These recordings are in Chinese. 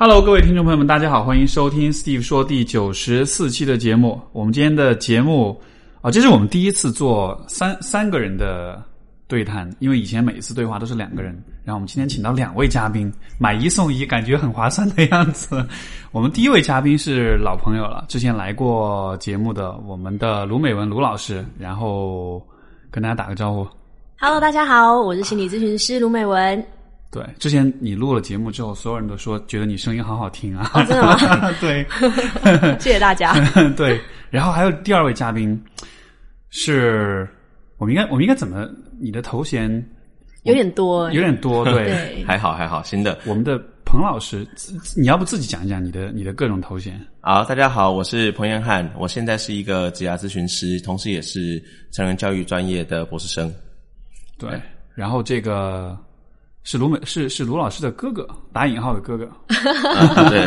Hello，各位听众朋友们，大家好，欢迎收听 Steve 说第九十四期的节目。我们今天的节目啊，这是我们第一次做三三个人的对谈，因为以前每一次对话都是两个人。然后我们今天请到两位嘉宾，买一送一，感觉很划算的样子。我们第一位嘉宾是老朋友了，之前来过节目的我们的卢美文卢老师，然后跟大家打个招呼。Hello，大家好，我是心理咨询师卢美文。对，之前你录了节目之后，所有人都说觉得你声音好好听啊。哦真的吗？对。谢谢大家。对，然后还有第二位嘉宾是，我们应该我们应该怎么？你的头衔有点多，有点多，对。对，还好还好，新的。我们的彭老师，自你要不自己讲一讲你的你的各种头衔？好，大家好，我是彭彦汉，我现在是一个职业咨询师，同时也是成人教育专业的博士生。对，然后这个是卢美是是卢老师的哥哥，打引号的哥哥。啊 对，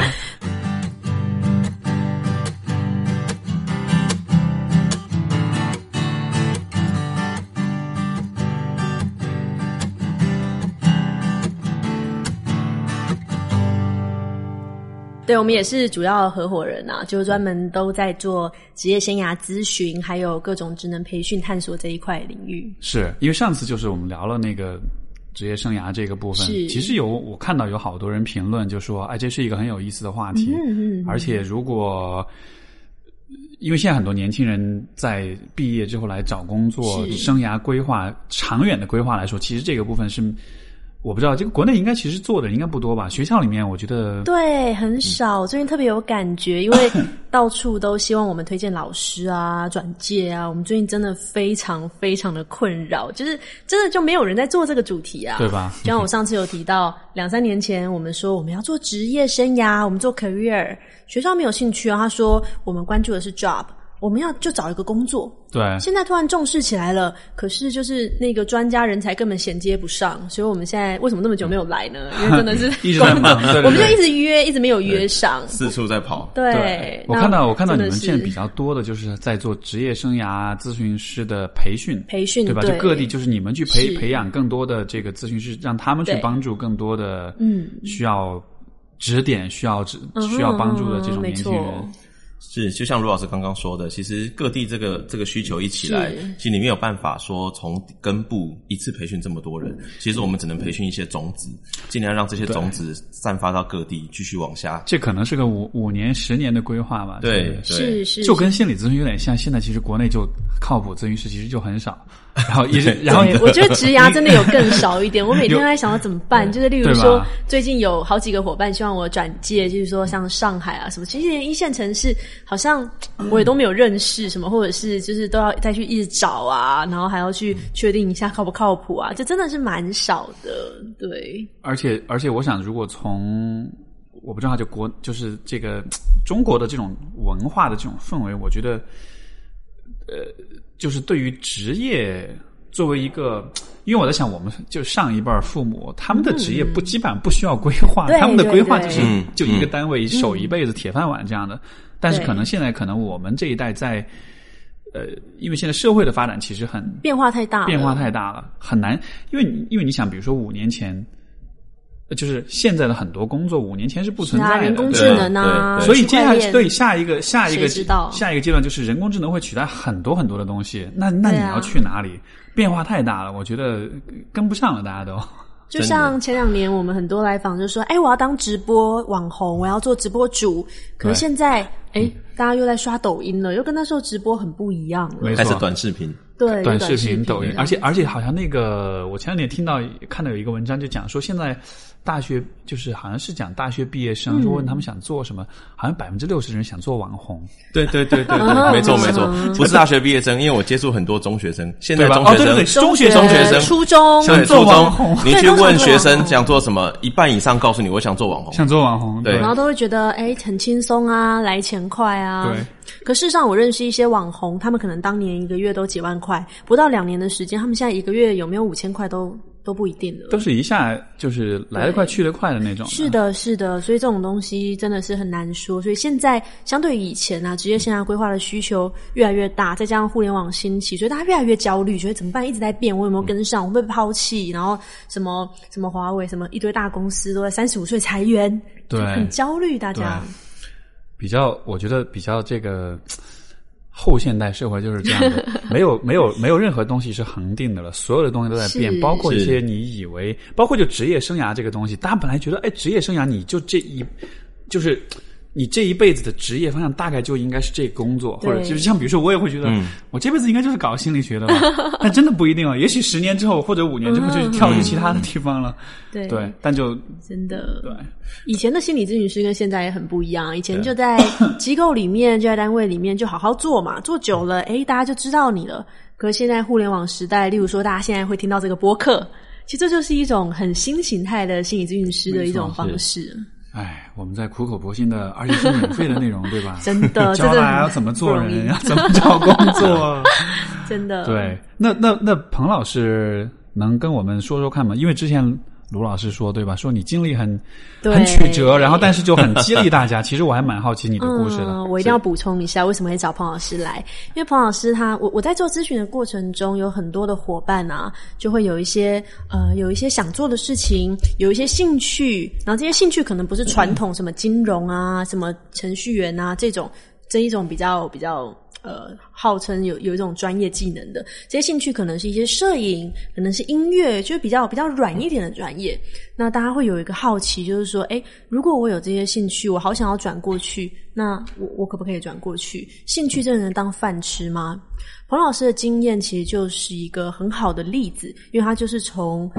对，我们也是主要合伙人啊，就是专门都在做职业生涯咨询，还有各种职能培训探索这一块领域。是因为上次就是我们聊了那个职业生涯这个部分，其实有我看到有好多人评论就说，哎，这是一个很有意思的话题，嗯嗯，而且如果。因为现在很多年轻人在毕业之后来找工作、生涯规划、长远的规划来说，其实这个部分是我不知道，这个国内应该其实做的应该不多吧？学校里面我觉得对，很少。最近特别有感觉，因为 到处都希望我们推荐老师啊、转介啊。我们最近真的非常非常的困扰，就是真的就没有人在做这个主题啊，对吧就像我上次有提到，两三年前我们说我们要做职业生涯，我们做 career，学校没有兴趣啊。他说我们关注的是 job，我们要就找一个工作。对现在突然重视起来了，可是就是那个专家人才根本衔接不上，所以我们现在为什么那么久没有来呢？因为真的是 一直在忙，我们就一直约，一直没有约上。四处在跑。对，我看到我看到你们现在比较多的就是在做职业生涯咨询师的培训，培训对吧？就各地就是你们去培培养更多的这个咨询师，让他们去对帮助更多的嗯需要指点、需要指嗯需要帮助的这种年轻人。错是，就像卢老师刚刚说的，其实各地这个这个需求一起来是，其实你没有办法说从根部一次培训这么多人，其实我们只能培训一些种子，尽量让这些种子散发到各地，继续往下。这可能是个五五年、十年的规划吧。对对对，是是，就跟心理咨询有点像。现在其实国内就靠谱咨询师其实就很少，然后一直然后也我觉得职涯真的有更少一点。我每天都在想要怎么办，就是例如说，最近有好几个伙伴希望我转介，就是说像上海啊什么，其实连一线城市好像我也都没有认识什么，或者是就是都要再去一直找啊，然后还要去确定一下靠不靠谱啊，这真的是蛮少的。对，而且而且，我想，如果从我不知道，就国就是这个中国的这种文化的这种氛围，我觉得，呃，就是对于职业作为一个，因为我在想，我们就上一辈儿父母，他们的职业不、基本上不需要规划，对他们的规划就是就一个嗯单位、守一辈子铁饭碗这样的。但是可能现在可能我们这一代在。呃，因为现在社会的发展其实很变化太大，变化太大了，很难。因为因为你想，比如说五年前，呃就是现在的很多工作，五年前是不存在的，人工对智能啊，所以接下来对下一个下一个知道下一个阶段就是人工智能会取代很多很多的东西。那那你要去哪里？变化太大了，我觉得跟不上了，大家都。就像前两年我们很多来访就说，哎，我要当直播网红，我要做直播主。可是现在，哎，大家又在刷抖音了，又跟那时候直播很不一样了。没开始错，短视频，对，短有视视频、抖音，而且而且好像那个，我前两天听到看到有一个文章，就讲说现在大学就是好像是讲大学毕业生，说问他们想做什么，好像百分之六十人想做网红，对对对对嗯对，没错嗯没错嗯，不是大学毕业生，因为我接触很多中学生，现在中学生。中学中学生初中想，做初中网红，你去问学生想做什么，一半以上告诉你我想做网红。想做网红，对然后都会觉得哎很轻松啊，来钱快啊。对。可事实上，我认识一些网红，他们可能当年一个月都几万块，不到两年的时间，他们现在一个月有没有五千块都都不一定了。都是一下就是来得快去得快的那种。是，的，是的，所以这种东西真的是很难说。所以现在相对于以前啊，职业生涯规划的需求越来越大，再加上互联网兴起，所以大家越来越焦虑，觉得怎么办？一直在变，我有没有跟上？我会被抛弃？然后什么什么华为，什么一堆大公司都在三十五岁裁员，对就很焦虑，大家。比较我觉得比较这个后现代社会就是这样的，没有没有没有任何东西是恒定的了，所有的东西都在变，包括一些你以为，包括就职业生涯这个东西，大家本来觉得，哎，职业生涯你就这一就是。你这一辈子的职业方向大概就应该是这个工作，或者就是像比如说，我也会觉得，我这辈子应该就是搞心理学的吧，但真的不一定啊。也许十年之后或者五年之后就跳去其他的地方了，对对，但就真的。对，以前的心理咨询师跟现在也很不一样，以前就在 机构里面，就在单位里面就好好做嘛，做久了，哎，大家就知道你了。可是现在互联网时代，例如说大家现在会听到这个播客，其实这就是一种很新形态的心理咨询师的一种方式。哎，我们在苦口婆心的，而且是免费的内容，对吧？真的 教这个大家要怎么做人，要怎么找工作。真的，对，那那那彭老师能跟我们说说看吗？因为之前卢老师说对吧？说你经历很很曲折，然后但是就很激励大家。其实我还蛮好奇你的故事的。嗯，我一定要补充一下，为什么会找彭老师来？因为彭老师他，我我在做咨询的过程中，有很多的伙伴啊，就会有一些呃，有一些想做的事情，有一些兴趣，然后这些兴趣可能不是传统什么金融啊、什么程序员啊这种这一种比较比较。呃，号称有有一种专业技能的这些兴趣，可能是一些摄影，可能是音乐，就是比较比较软一点的专业。那大家会有一个好奇，就是说，诶，如果我有这些兴趣，我好想要转过去，那我我可不可以转过去？兴趣真的能当饭吃吗？彭老师的经验其实就是一个很好的例子，因为他就是从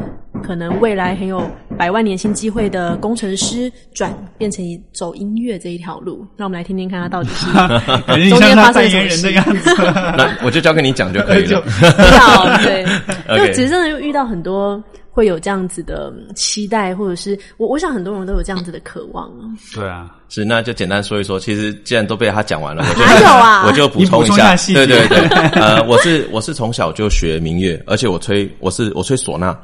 可能未来很有百万年薪机会的工程师，转变成走音乐这一条路。让我们来听听看他到底是中间发生什么事。那我就交给你讲就可以了。要对 就 其实真的遇到很多会有这样子的期待，或者是我我想很多人都有这样子的渴望啊。对啊，是，那就简单说一说。其实既然都被他讲完了，我就 还有啊 我就补充一下细节对对对，呃，我是我是从小就学民乐，而且我吹我是我吹唢呐，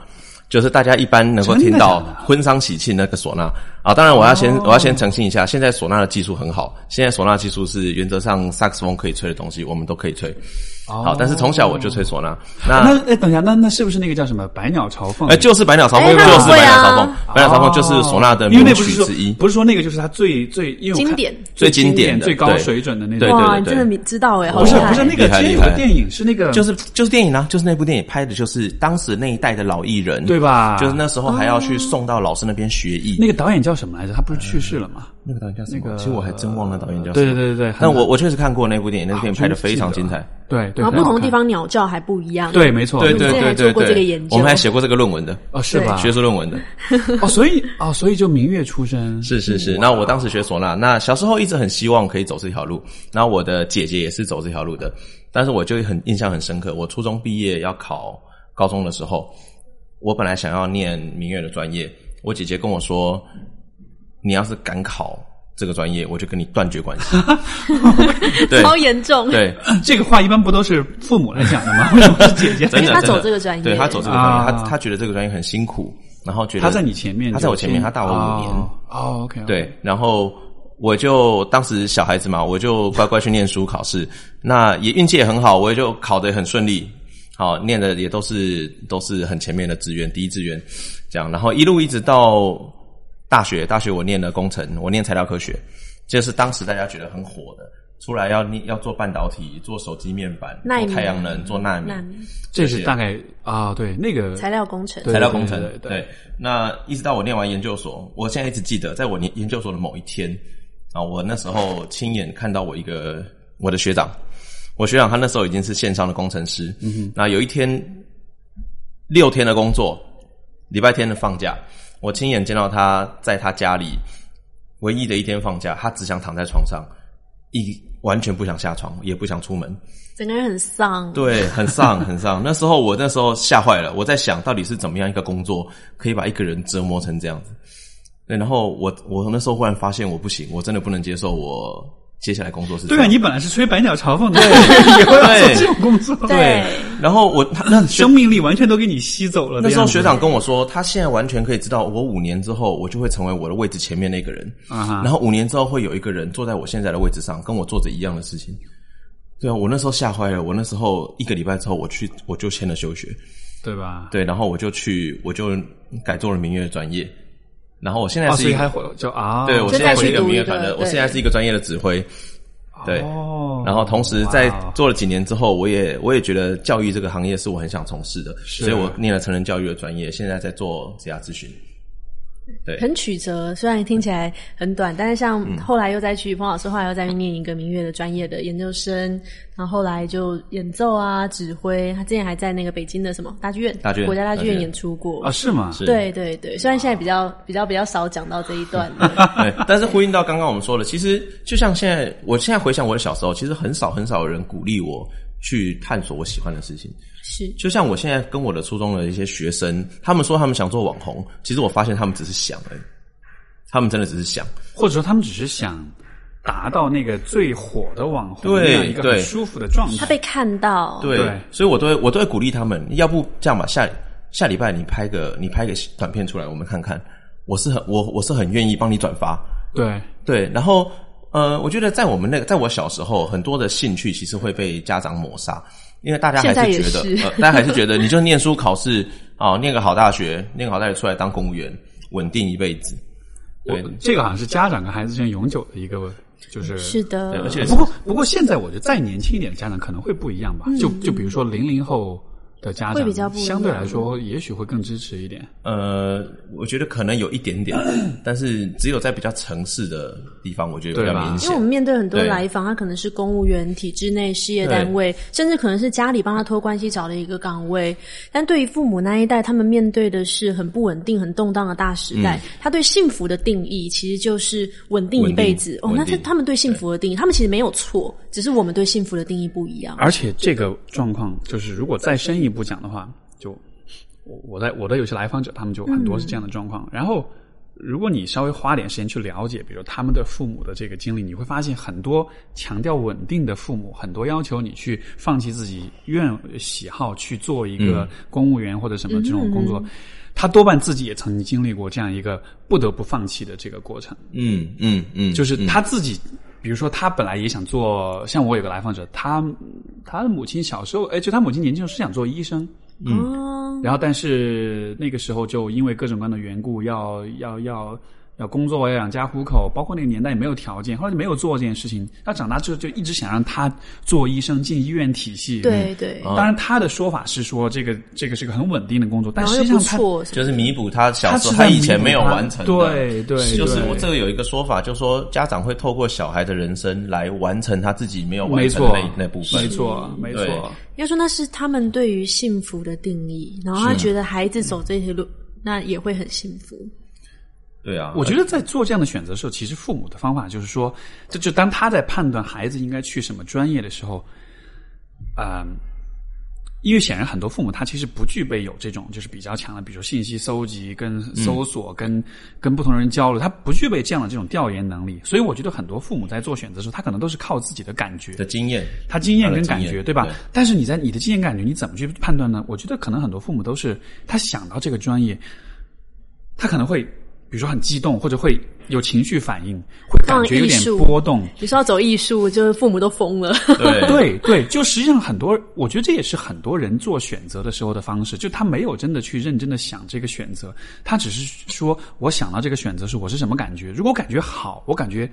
就是大家一般能够听到婚丧喜庆那个唢呐啊。当然，我要先、哦我要先澄清一下，现在唢呐的技术很好，现在唢呐技术是原则上萨克斯风可以吹的东西，我们都可以吹。好，但是从小我就吹唢呐，那那哎，等一下，那那是不是那个叫什么百鸟朝凤？哎，就是百鸟朝凤，就是百鸟朝凤，百鸟朝凤就是唢呐的名曲之一。不是说那个就是他最最经典最经典的最高水准的那对种。哇，对你真的明知道哎，好不是！不是那个其实有个电影是那个就是就是电影啊，就是那部电影拍的就是当时那一代的老艺人，对吧就是那时候还要去送到老师那边学艺。那个导演叫什么来着？他不是去世了吗？那个导演叫什么？那个其实我还真忘了导演叫什么。对对对对对，但我我确实看过那部电影，那部电影拍的非常精彩。对对，然后不同的地方鸟叫还不一样。对，没错，对对对对之前还做过这个对研，究我们还写过这个论文的，哦是吧？学术论文的。哦，所以哦，所以就明月出身是是是，那我当时学唢呐，那小时候一直很希望可以走这条路，然后我的姐姐也是走这条路的，但是我就很印象很深刻，我初中毕业要考高中的时候，我本来想要念民乐的专业，我姐姐跟我说，你要是敢考这个专业，我就跟你断绝关系。对超严重。对，这个话一般不都是父母来讲的吗？为什么是姐姐？真的，因为他走这个专业对他走这个专业，啊他他觉得这个专业很辛苦，然后觉得他在你前面，他在我前面，他大我五年。哦哦，OK，对，然后我就当时小孩子嘛，我就乖乖去念书考试，那也运气也很好，我也就考得很顺利，好念的也都是都是很前面的志愿，第一志愿这样，然后一路一直到大学，大学我念了工程，我念材料科学，这是当时大家觉得很火的。出来要念要做半导体，做手机面板，做太阳能，做纳米，纳米。这是大概啊，对那个材料工程，材料工程。对对对那一直到我念完研究所，我现在一直记得，在我念研究所的某一天啊，我那时候亲眼看到我一个我的学长，我学长他那时候已经是线上的工程师，嗯哼，那有一天六天的工作，礼拜天的放假，我亲眼见到他在他家里唯一的一天放假，他只想躺在床上，一完全不想下床，也不想出门，整个人很丧。对，很丧，很丧。那时候我那时候吓坏了，我在想到底是怎么样一个工作可以把一个人折磨成这样子。对，然后我我那时候忽然发现我不行，我真的不能接受我接下来工作是对啊，你本来是吹百鸟朝凤的，以后要做这种工作，对然后我他那生命力完全都给你吸走了。那时候学长跟我说，他现在完全可以知道，我五年之后我就会成为我的位置前面那个人，啊然后五年之后会有一个人坐在我现在的位置上，跟我做着一样的事情。对啊，我那时候吓坏了。我那时候一个礼拜之后，我去我就签了休学，对吧？对，然后我就去我就改做了民乐专业，然后我现在哦，是一个，就啊，对我现在是一个民乐团的，我现在是一个专业的指挥，对。哦，然后同时在做了几年之后，我也我也觉得教育这个行业是我很想从事的，是。所以我念了成人教育的专业，现在在做职业咨询。对，很曲折，虽然听起来很短，但是像嗯后来又再去彭老师，后来又再去念一个民乐的专业的研究生，然后后来就演奏啊、指挥。他之前还在那个北京的什么大剧院、大剧院国家大剧院大剧院演出过啊，。是吗？是对对对，虽然现在比较比较比较少讲到这一段，对，但是呼应到刚刚我们说的，其实就像现在，我现在回想我的小时候，其实很少很少有人鼓励我去探索我喜欢的事情。是。就像我现在跟我的初中的一些学生，他们说他们想做网红，其实我发现他们只是想而已，他们真的只是想。或者说他们只是想达到那个最火的网红对那样一个很舒服的状态。他被看到，对，对。所以我都会我都会鼓励他们，要不这样吧，下下礼拜你拍个你拍个短片出来，我们看看。我是很我我是很愿意帮你转发，对。对，然后呃，我觉得在我们那个，在我小时候，很多的兴趣其实会被家长抹杀，因为大家还是觉得，呃，大家还是觉得你就念书考试啊、念个好大学，念个好大学出来当公务员，稳定一辈子。对我这个好像是家长跟孩子之间永久的一个，就是是的，而且不过不过现在我觉得再年轻一点的家长可能会不一样吧。就就比如说零零后的家长会比较，不相对来说也许会更支持一点。呃，我觉得可能有一点点，但是只有在比较城市的地方，我觉得比对吧较明显因为我。们面对很多来访，他可能是公务员、体制内事业单位，甚至可能是家里帮他托关系找了一个岗位。但对于父母那一代，他们面对的是很不稳定、很动荡的大时代。他对幸福的定义其实就是稳定一辈子。哦，那他他们对幸福的定义，他们其实没有错，只是我们对幸福的定义不一样。而且这个状况就是，如果再深一步讲的话，就我我在我的有些来访者，他们就很多是这样的状况。然后，如果你稍微花点时间去了解，比如他们的父母的这个经历，你会发现很多强调稳定的父母，很多要求你去放弃自己愿喜好去做一个公务员或者什么这种工作。他多半自己也曾经经历过这样一个不得不放弃的这个过程。嗯嗯嗯，就是他自己，比如说他本来也想做，像我有个来访者，他他的母亲小时候，哎，就他母亲年轻时候是想做医生，嗯，然后但是那个时候就因为各种各样的缘故，要要要要工作，要养家糊口，包括那个年代也没有条件，后来就没有做这件事情。他长大之后就一直想让他做医生，进医院体系。对对，当然他的说法是说这个这个是个很稳定的工作，但实际上他，就是弥补他小时候他他以前没有完成的。对对就是我这个有一个说法，就是说家长会透过小孩的人生来完成他自己没有完成的那那部分。没错没错。要说那是他们对于幸福的定义，然后他觉得孩子走这些路，那也会很幸福。对啊，我觉得在做这样的选择的时候，其实父母的方法就是说，这就当他在判断孩子应该去什么专业的时候，嗯、因为显然很多父母他其实不具备有这种就是比较强的，比如说信息搜集、跟搜索、跟跟不同人交流，他不具备这样的这种调研能力。所以我觉得很多父母在做选择的时候，他可能都是靠自己的感觉的经验，他经验跟感觉，对吧？对但是你在你的经验感觉，你怎么去判断呢？我觉得可能很多父母都是他想到这个专业，他可能会比如说很激动，或者会有情绪反应，会感觉有点波动。你说要走艺术，就是父母都疯了。对 对对，就实际上很多，我觉得这也是很多人做选择的时候的方式，就他没有真的去认真的想这个选择，他只是说我想到这个选择是我是什么感觉，如果感觉好，我感觉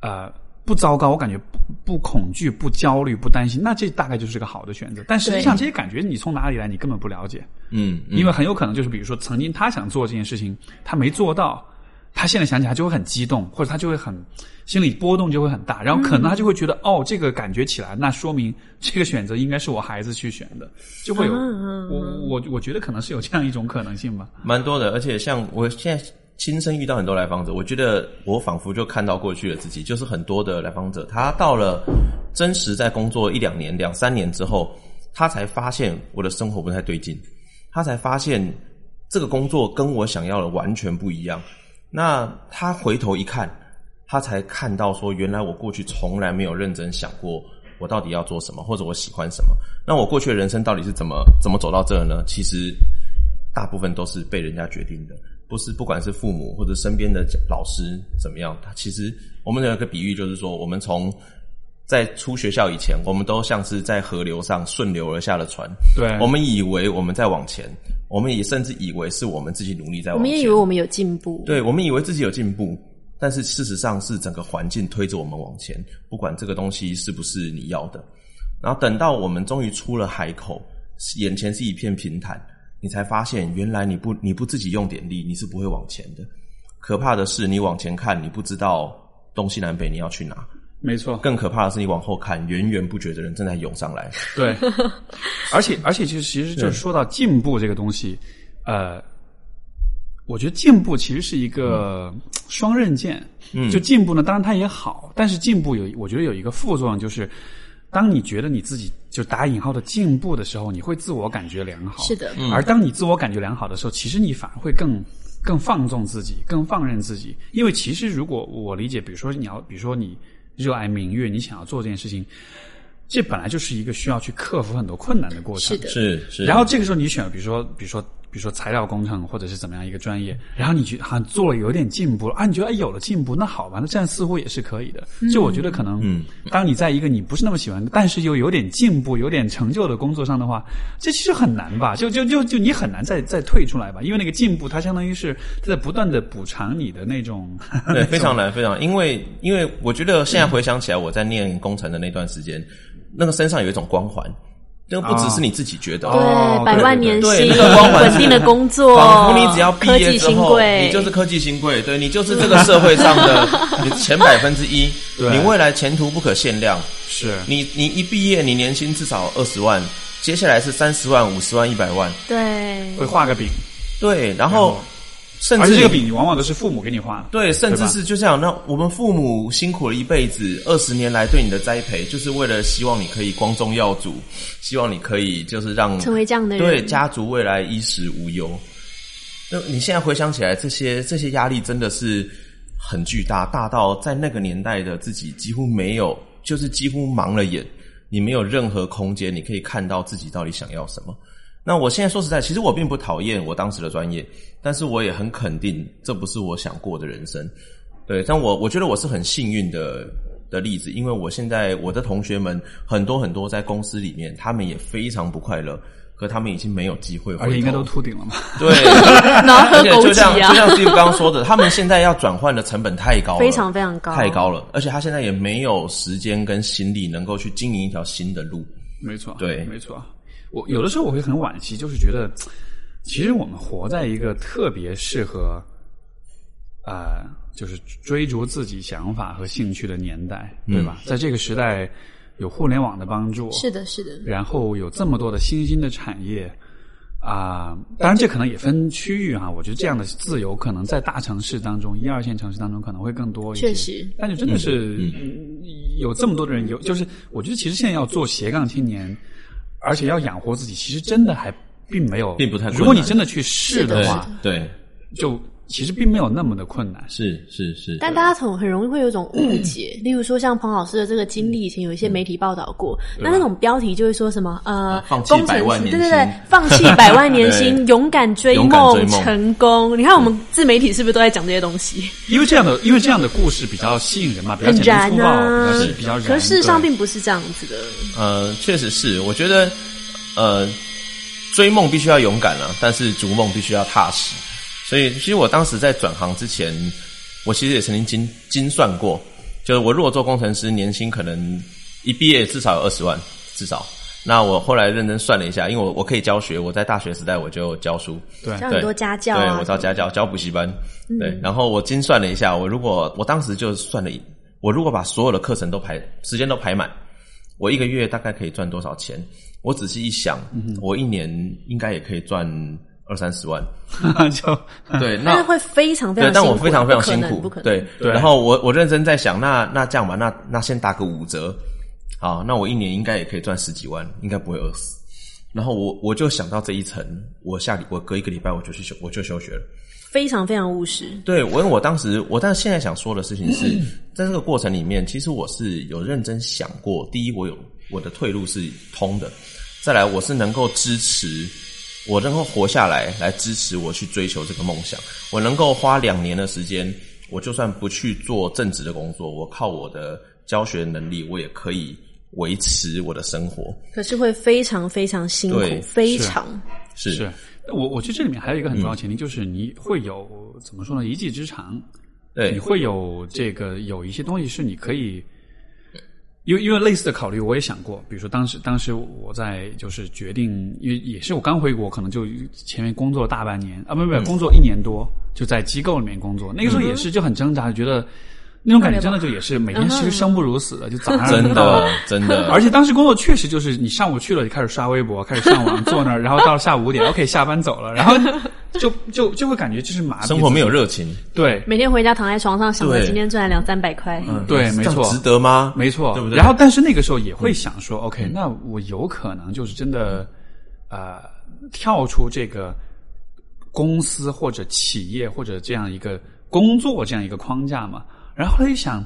呃不糟糕，我感觉不不恐惧、不焦虑、不担心，那这大概就是个好的选择。但实际上这些感觉你从哪里来，你根本不了解，嗯，嗯因为很有可能就是比如说曾经他想做这件事情，他没做到。他现在想起来就会很激动，或者他就会很心理波动就会很大，然后可能他就会觉得、哦，这个感觉起来，那说明这个选择应该是我孩子去选的，就会有、我我我觉得可能是有这样一种可能性吧。蛮多的，而且像我现在亲身遇到很多来访者，我觉得我仿佛就看到过去的自己，就是很多的来访者，他到了真实在工作一两年、两三年之后，他才发现我的生活不太对劲，他才发现这个工作跟我想要的完全不一样。那他回头一看，他才看到说，原来我过去从来没有认真想过，我到底要做什么，或者我喜欢什么。那我过去的人生到底是怎么怎么走到这儿呢？其实大部分都是被人家决定的，不是不管是父母或者身边的老师怎么样。他其实我们有一个比喻，就是说，我们从在出学校以前，我们都像是在河流上顺流而下的船。对我们以为我们在往前，我们也甚至以为是我们自己努力在我往前。我们也以为我们有进步，对，我们以为自己有进步，但是事实上是整个环境推着我们往前，不管这个东西是不是你要的。然后等到我们终于出了海口，眼前是一片平坦，你才发现原来你不你不自己用点力，你是不会往前的。可怕的是，你往前看，你不知道东西南北你要去哪；没错，更可怕的是，你往后看，源源不绝的人正在涌上来。对，而且而且，其实其实就是说到进步这个东西，呃，我觉得进步其实是一个双刃剑。嗯就进步呢，当然它也好，但是进步有，我觉得有一个副作用，就是当你觉得你自己就打引号的进步的时候，你会自我感觉良好。是的而当你自我感觉良好的时候，其实你反而会更更放纵自己，更放任自己。因为其实如果我理解，比如说你要，比如说你热爱明月，你想要做这件事情，这本来就是一个需要去克服很多困难的过程。是的是是，然后这个时候你选，比如说，比如说，比如说材料工程或者是怎么样一个专业，然后你觉得好像做了有点进步了啊，你觉得哎有了进步，那好吧，那这样似乎也是可以的。就我觉得可能，嗯，当你在一个你不是那么喜欢，但是又有点进步、有点成就的工作上的话，这其实很难吧？就就就就你很难再再退出来吧，因为那个进步它相当于是在不断的补偿你的那种，对，非常难，非常难，因为因为我觉得现在回想起来，我在念工程的那段时间，那个身上有一种光环，那个不只是你自己觉得，哦对，百万年薪，稳定的工作，仿佛你只要毕业之后，你就是科技新贵，对你就是这个社会上的 你前百分之一，对。你未来前途不可限量。是。你你一毕业，你年薪至少二十万，接下来是三十万、五十万、一百万，对。会画个饼，对，然后甚至这个饼往往都是父母给你画的。对，甚至是就这样。那我们父母辛苦了一辈子，二十年来对你的栽培，就是为了希望你可以光宗耀祖，希望你可以就是让成为这样的人，对家族未来衣食无忧。那你现在回想起来，这些这些压力真的是很巨大，大到在那个年代的自己几乎没有，就是几乎盲了眼，你没有任何空间，你可以看到自己到底想要什么。那我现在说实在，其实我并不讨厌我当时的专业，但是我也很肯定这不是我想过的人生。对，但我我觉得我是很幸运的的例子，因为我现在我的同学们很多很多在公司里面，他们也非常不快乐，可他们已经没有机会而且应该都秃顶了嘛？对，然后喝而且枸就像杞啊，就像 Steve 刚刚说的，他们现在要转换的成本太高了，非常非常高，太高了，而且他现在也没有时间跟心力能够去经营一条新的路。没错，对没错。我有的时候我会很惋惜，就是觉得，其实我们活在一个特别适合，呃，就是追逐自己想法和兴趣的年代，对吧？在这个时代，有互联网的帮助，是的，是的，然后有这么多的新兴的产业啊、当然这可能也分区域哈。我觉得这样的自由可能在大城市当中、一二线城市当中可能会更多一些。确实但是真的是、嗯有这么多的人有，就是我觉得其实现在要做斜杠青年，而且要养活自己，其实真的还并没有，并不太如果你真的去试的话，对，就其实并没有那么的困难。是是是，但大家很很容易会有一种误解，例如说像彭老师的这个经历，以前有一些媒体报道过，那那种标题就会说什么呃，放弃工程百万年师对对对，放弃百万年薪，勇敢追梦梦成功。你看我们自媒体是不是都在讲这些东西？因为这样的，因为这样的故事比较吸引人嘛，比较很简单粗暴，比较比较燃。可是事实上并不是这样子的。呃，确实是，我觉得呃，追梦必须要勇敢啊，但是逐梦必须要踏实。所以，其实我当时在转行之前，我其实也曾经精精算过，就是我如果做工程师，年薪可能一毕业至少有二十万，至少。那我后来认真算了一下，因为我我可以教学，我在大学时代我就教书，对教很多家教啊，对我教家教，教补习班。对，然后我精算了一下，我如果我当时就算了一，我如果把所有的课程都排时间都排满，我一个月大概可以赚多少钱？我仔细一想，我一年应该也可以赚二三十万。就对，那会非常非常，辛苦，但我非常非常辛苦不可。能。对，对然后我我认真在想，那那这样吧，那那先打个五折，好，那我一年应该也可以赚十几万，应该不会饿死。然后我我就想到这一层，我下礼我隔一个礼拜我就去休我就休学了。非常非常务实。对，我因为我当时，我但是现在想说的事情是，在这个过程里面，其实我是有认真想过。第一，我有我的退路是通的；再来，我是能够支持我能够活下来，来支持我去追求这个梦想。我能够花两年的时间，我就算不去做正职的工作，我靠我的教学能力，我也可以维持我的生活。可是会非常非常辛苦，非常是是我我觉得这里面还有一个很重要的前提，就是你会有怎么说呢？一技之长，对你会有这个有一些东西是你可以，因为因为类似的考虑我也想过，比如说当时当时我在就是决定，因为也是我刚回国，可能就前面工作了大半年啊，不不不，工作一年多，就在机构里面工作，那个时候也是就很挣扎，觉得那种感觉真的就也是每天其实生不如死的，就早上真 的真的，而且当时工作确实就是你上午去了，就开始刷微博，开始上网，坐那儿，然后到了下午五点，OK，下班走了，然后就就就会感觉就是麻痹生活没有热情，对。每天回家躺在床上，想着今天赚了两三百块。对，没错，值得吗？没错，对不对？然后，但是那个时候也会想说、o k 那我有可能就是真的，呃，跳出这个公司或者企业或者这样一个工作这样一个框架嘛。然后后来一想，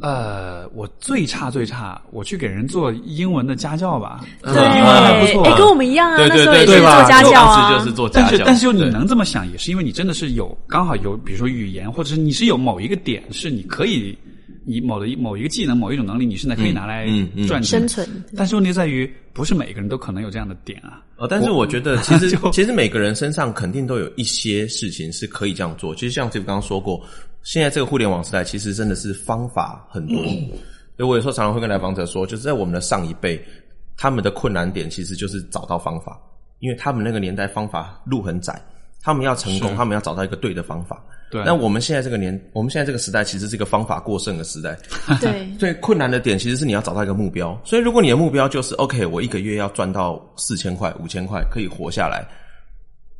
呃，我最差最差，我去给人做英文的家教吧，对，英文还不错哎，跟我们一样啊，对那时候也是对对对吧做家教啊，当时就是做家教，但是但是你能这么想，也是因为你真的是有刚好有，比如说语言，或者是你是有某一个点是你可以，你某的一某一个技能、某一种能力，你现在可以拿来嗯嗯赚钱、生存。但是问题在于，不是每个人都可能有这样的点啊。呃，但是我觉得其实 其实每个人身上肯定都有一些事情是可以这样做。其实像这个刚刚说过，现在这个互联网时代，其实真的是方法很多。所以我有时候常常会跟来访者说，就是在我们的上一辈，他们的困难点其实就是找到方法，因为他们那个年代方法路很窄，他们要成功，他们要找到一个对的方法。对那我们现在这个年，我们现在这个时代，其实是一个方法过剩的时代。对，最困难的点其实是你要找到一个目标，所以如果你的目标就是 OK，我一个月要赚到四千块、五千块，可以活下来，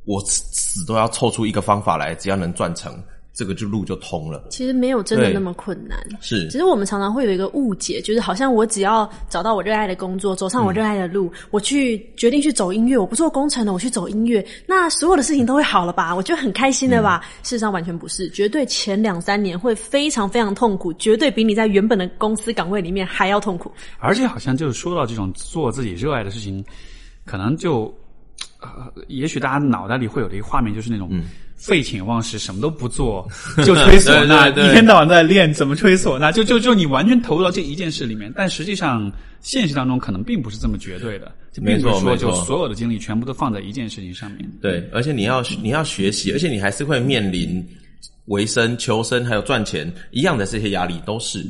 我死死都要凑出一个方法来，只要能赚成，这个就路就通了。其实没有真的那么困难。是其实我们常常会有一个误解，就是好像我只要找到我热爱的工作，走上我热爱的路，我去决定去走音乐，我不做工程了，我去走音乐，那所有的事情都会好了吧？我就很开心的吧？事实上完全不是，绝对前两三年会非常非常痛苦，绝对比你在原本的公司岗位里面还要痛苦。而且好像就是说到这种做自己热爱的事情，可能就，呃，也许大家脑袋里会有的一个画面就是那种。废寝忘食，什么都不做，就吹唢呐，一天到晚在练怎么吹唢呐，就就就你完全投入到这一件事里面。但实际上，现实当中可能并不是这么绝对的，就并不是说就所有的精力全部都放在一件事情上面。对，而且你要你要学习，而且你还是会面临维生、求生还有赚钱一样的这些压力，都是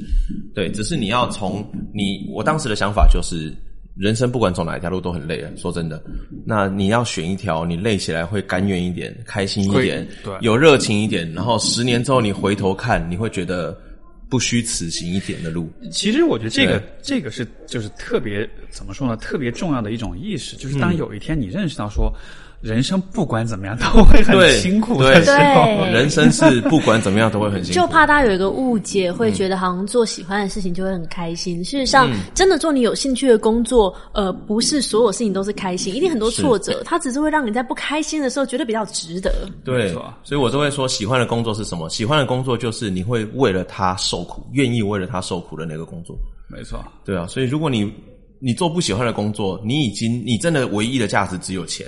对。只是你要从你我当时的想法就是，人生不管走哪一条路都很累啊。说真的，那你要选一条你累起来会甘愿一点、开心一点对、有热情一点，然后十年之后你回头看，你会觉得不虚此行一点的路。其实我觉得这个这个是就是特别怎么说呢？特别重要的一种意识，就是当有一天你认识到说，人生不管怎么样 都会很辛苦对。的时候，对。人生是不管怎么样都会很辛苦，就怕大家有一个误解，会觉得好像做喜欢的事情就会很开心。事实上，真的做你有兴趣的工作，呃，不是所有事情都是开心，一定很多挫折，它只是会让你在不开心的时候觉得比较值得。对，所以我都会说，喜欢的工作是什么？喜欢的工作就是你会为了他受苦，愿意为了他受苦的那个工作。没错，对啊，所以如果你你做不喜欢的工作，你已经你真的唯一的价值只有钱，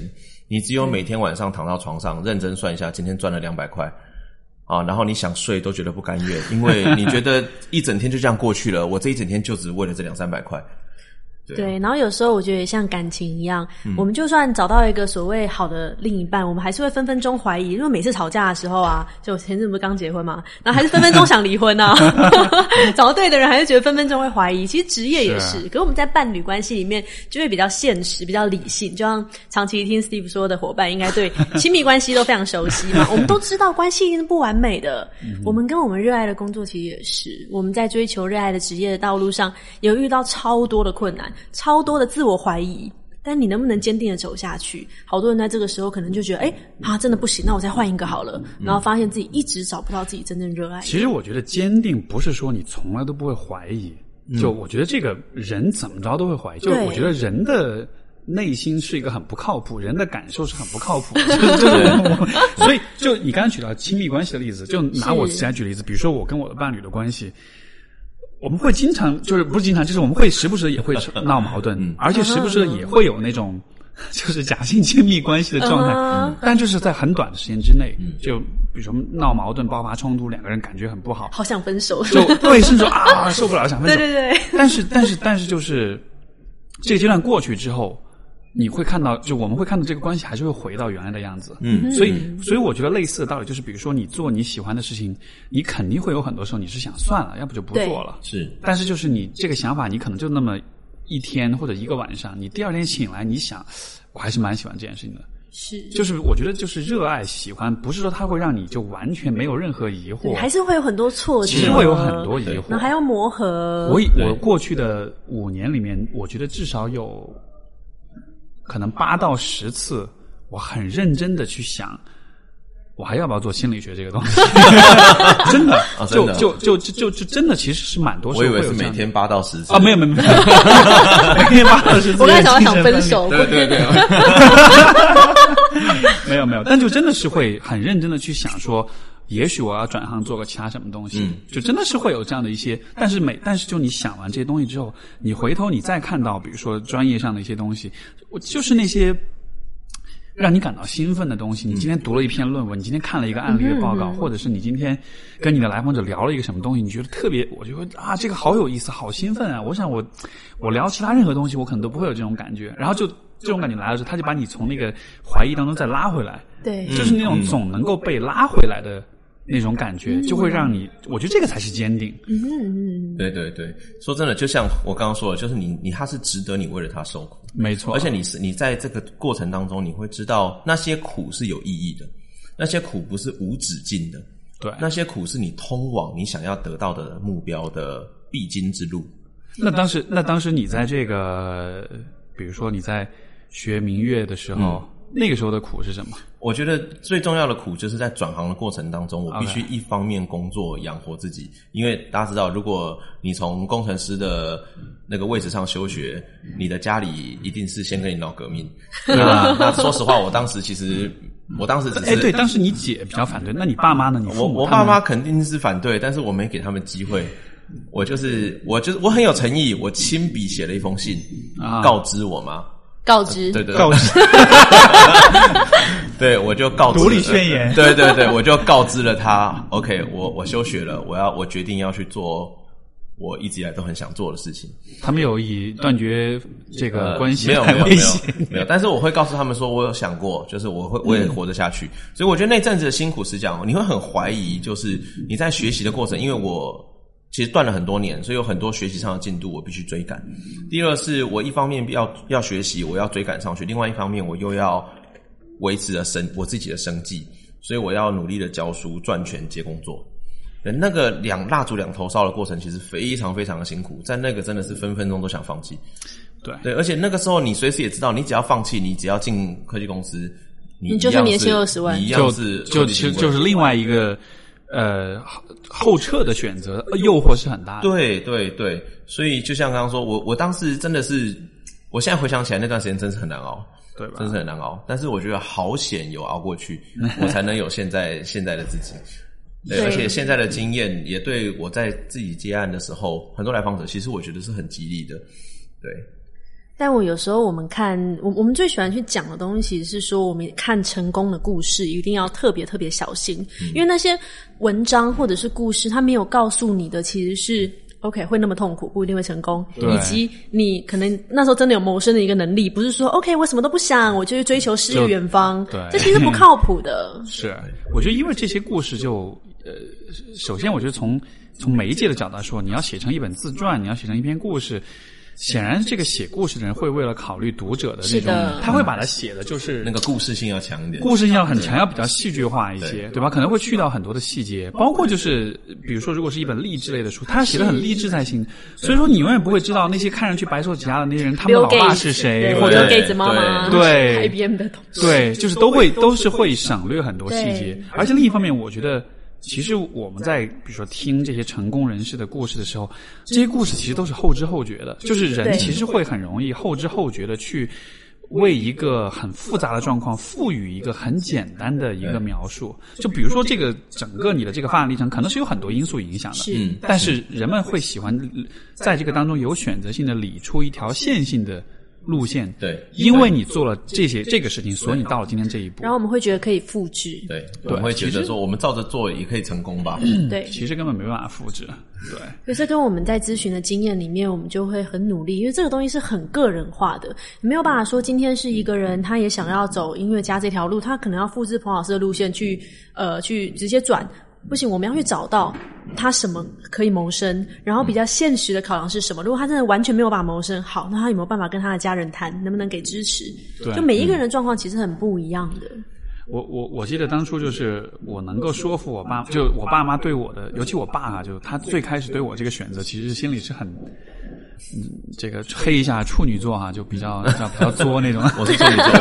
你只有每天晚上躺到床上认真算一下，今天赚了两百块啊，然后你想睡都觉得不甘愿，因为你觉得一整天就这样过去了，我这一整天就只为了这两三百块。对对，然后有时候我觉得也像感情一样，我们就算找到一个所谓好的另一半，我们还是会分分钟怀疑，因为每次吵架的时候啊，就我前阵不是刚结婚嘛，然后还是分分钟想离婚啊，找到对的人还是觉得分分钟会怀疑。其实职业也是，是可是我们在伴侣关系里面就会比较现实、比较理性，就像长期听 Steve 说的伙伴，应该对亲密关系都非常熟悉嘛。我们都知道关系一定是不完美的，我们跟我们热爱的工作其实也是，我们在追求热爱的职业的道路上，有遇到超多的困难，超多的自我怀疑。但你能不能坚定的走下去？好多人在这个时候可能就觉得，哎、啊，真的不行，那我再换一个好了。然后发现自己一直找不到自己真正热爱。其实我觉得坚定不是说你从来都不会怀疑，就我觉得这个人怎么着都会怀疑。就我觉得人的内心是一个很不靠谱，人的感受是很不靠谱 所以就你刚刚举到亲密关系的例子，就拿我自己来举例子，比如说我跟我的伴侣的关系。我们会经常就是不是经常，就是我们会时不时也会闹矛盾，而且时不时的也会有那种 就是假性亲密关系的状态，嗯。但就是在很短的时间之内，就比如说闹矛盾、爆发冲突，两个人感觉很不好，好想分手。就对，甚至说啊 受不了想分手。对对对，但是但是但是就是这个阶段过去之后，你会看到，就我们会看到这个关系还是会回到原来的样子。嗯，所以所以我觉得类似的道理就是，比如说你做你喜欢的事情，你肯定会有很多时候你是想算了，要不就不做了。是但是就是你这个想法，你可能就那么一天或者一个晚上，你第二天醒来，你想，我还是蛮喜欢这件事情的。是，就是我觉得就是热爱喜欢，不是说它会让你就完全没有任何疑惑，还是会有很多挫折，其实会有很多疑惑。那还要磨合。我以我过去的五年里面，我觉得至少有可能八到十次，我很认真的去想，我还要不要做心理学这个东西？真的，就啊真的。就就就就就真的其实是蛮多我以为是每天八到十次。啊，没有没有没有，每天八到十次。我刚才想到想分手，对对对，没有没有，但就真的是会很认真的去想说，也许我要转行做个其他什么东西，嗯就真的是会有这样的一些，但是每但是就你想完这些东西之后，你回头你再看到，比如说专业上的一些东西，我就是那些。让你感到兴奋的东西，你今天读了一篇论文，你今天看了一个案例的报告，或者是你今天跟你的来访者聊了一个什么东西，你觉得特别，我觉得啊，这个好有意思，好兴奋啊！我想我我聊其他任何东西，我可能都不会有这种感觉。然后就这种感觉来了之后，他就把你从那个怀疑当中再拉回来，对，就是那种总能够被拉回来的那种感觉，就会让你，我觉得这个才是坚定。嗯嗯嗯，对对对，说真的，就像我刚刚说的，就是你你他是值得你为了他受苦，没错，而且你是你在这个过程当中，你会知道那些苦是有意义的，那些苦不是无止境的，对，那些苦是你通往你想要得到的目标的必经之路。那当时，那当时你在这个，比如说你在学民乐的时候，那个时候的苦是什么？我觉得最重要的苦就是在转行的过程当中，我必须一方面工作养活自己，因为大家知道，如果你从工程师的那个位置上休学，你的家里一定是先跟你闹革命。那那说实话，我当时其实我当时只是哎，对，当时你姐比较反对，那你爸妈呢？你我父母我爸妈肯定是反对，但是我没给他们机会。我就是我就是我很有诚意，我亲笔写了一封信，啊告知我妈。告知，对对告知。对，我就告知独立宣言。对对对，我就告知了他，OK，我我休学了，我要我决定要去做我一直以来都很想做的事情。他们有以断绝这个关系呃没有来没有没有威胁。没有，但是我会告诉他们说，我有想过，就是我会我也活得下去。所以我觉得那阵子的辛苦是这样，你会很怀疑，就是你在学习的过程，因为我其实断了很多年，所以有很多学习上的进度我必须追赶。第二是我一方面要要学习，我要追赶上去；，另外一方面我又要维持着生我自己的生计，所以我要努力的教书、赚钱、接工作。那个两蜡烛两头烧的过程，其实非常非常的辛苦，在那个真的是分分钟都想放弃。对对，而且那个时候你随时也知道，你只要放弃，你只要进科技公司，你你就是年薪二十万你一就样是就其实就是另外一个呃后后撤的选择，呃诱惑是很大的。对对对，所以就像刚刚说，我我当时真的是，我现在回想起来那段时间真是很难熬，对吧真是很难熬。但是我觉得好险有熬过去，我才能有现在现在的自己。对而且现在的经验也对我在自己接案的时候，很多来访者其实我觉得是很激励的。对，但我有时候我们看，我我们最喜欢去讲的东西是说，我们看成功的故事一定要特别特别小心，因为那些文章或者是故事，它没有告诉你的其实是 OK 会那么痛苦，不一定会成功，以及你可能那时候真的有谋生的一个能力，不是说 OK 我什么都不想，我就去追求诗与远方，对。这其实不靠谱的。是，我觉得因为这些故事就呃，首先我觉得从从媒介的角度来说，你要写成一本自传，你要写成一篇故事。显然，这个写故事的人会为了考虑读者的这种，他会把它写的就是那个故事性要强一点。故事性要很强，要比较戏剧化一些，对。对吧？可能会去掉很多的细节，包括就是比如说，如果是一本励志类的书，他写的很励志才行。所以说，你永远不会知道那些看上去白手起家的那些人，他们的老爸是谁，或者 Gates 妈妈，对，IBM 的东西，对，就是都会都是会省略很多细节，而且另一方面，我觉得其实我们在比如说听这些成功人士的故事的时候，这些故事其实都是后知后觉的，就是人其实会很容易后知后觉的去。为一个很复杂的状况赋予一个很简单的一个描述。就比如说这个整个你的这个发展历程，可能是有很多因素影响的，嗯但是人们会喜欢在这个当中有选择性的理出一条线性的路线。对因为你做了这些这个事情，所以你到了今天这一步然。后我们会觉得可以复制，对，我们会觉得说我们照着做也可以成功吧？对。其实根本没办法复制，对，可是跟我们在咨询的经验里面，我们就会很努力，因为这个东西是很个人化的，没有办法说今天是一个人，他也想要走音乐家这条路，他可能要复制彭老师的路线去呃去直接转。不行，我们要去找到他什么可以谋生，然后比较现实的考量是什么。如果他真的完全没有办法谋生，好，那他有没有办法跟他的家人谈，能不能给支持？对就每一个人的状况其实很不一样的。我我我记得当初就是我能够说服我爸，就我爸妈对我的，尤其我爸啊，就他最开始对我这个选择，其实心里是很，嗯，这个黑一下处女座哈、就比较比较比较作那种。我是处女座，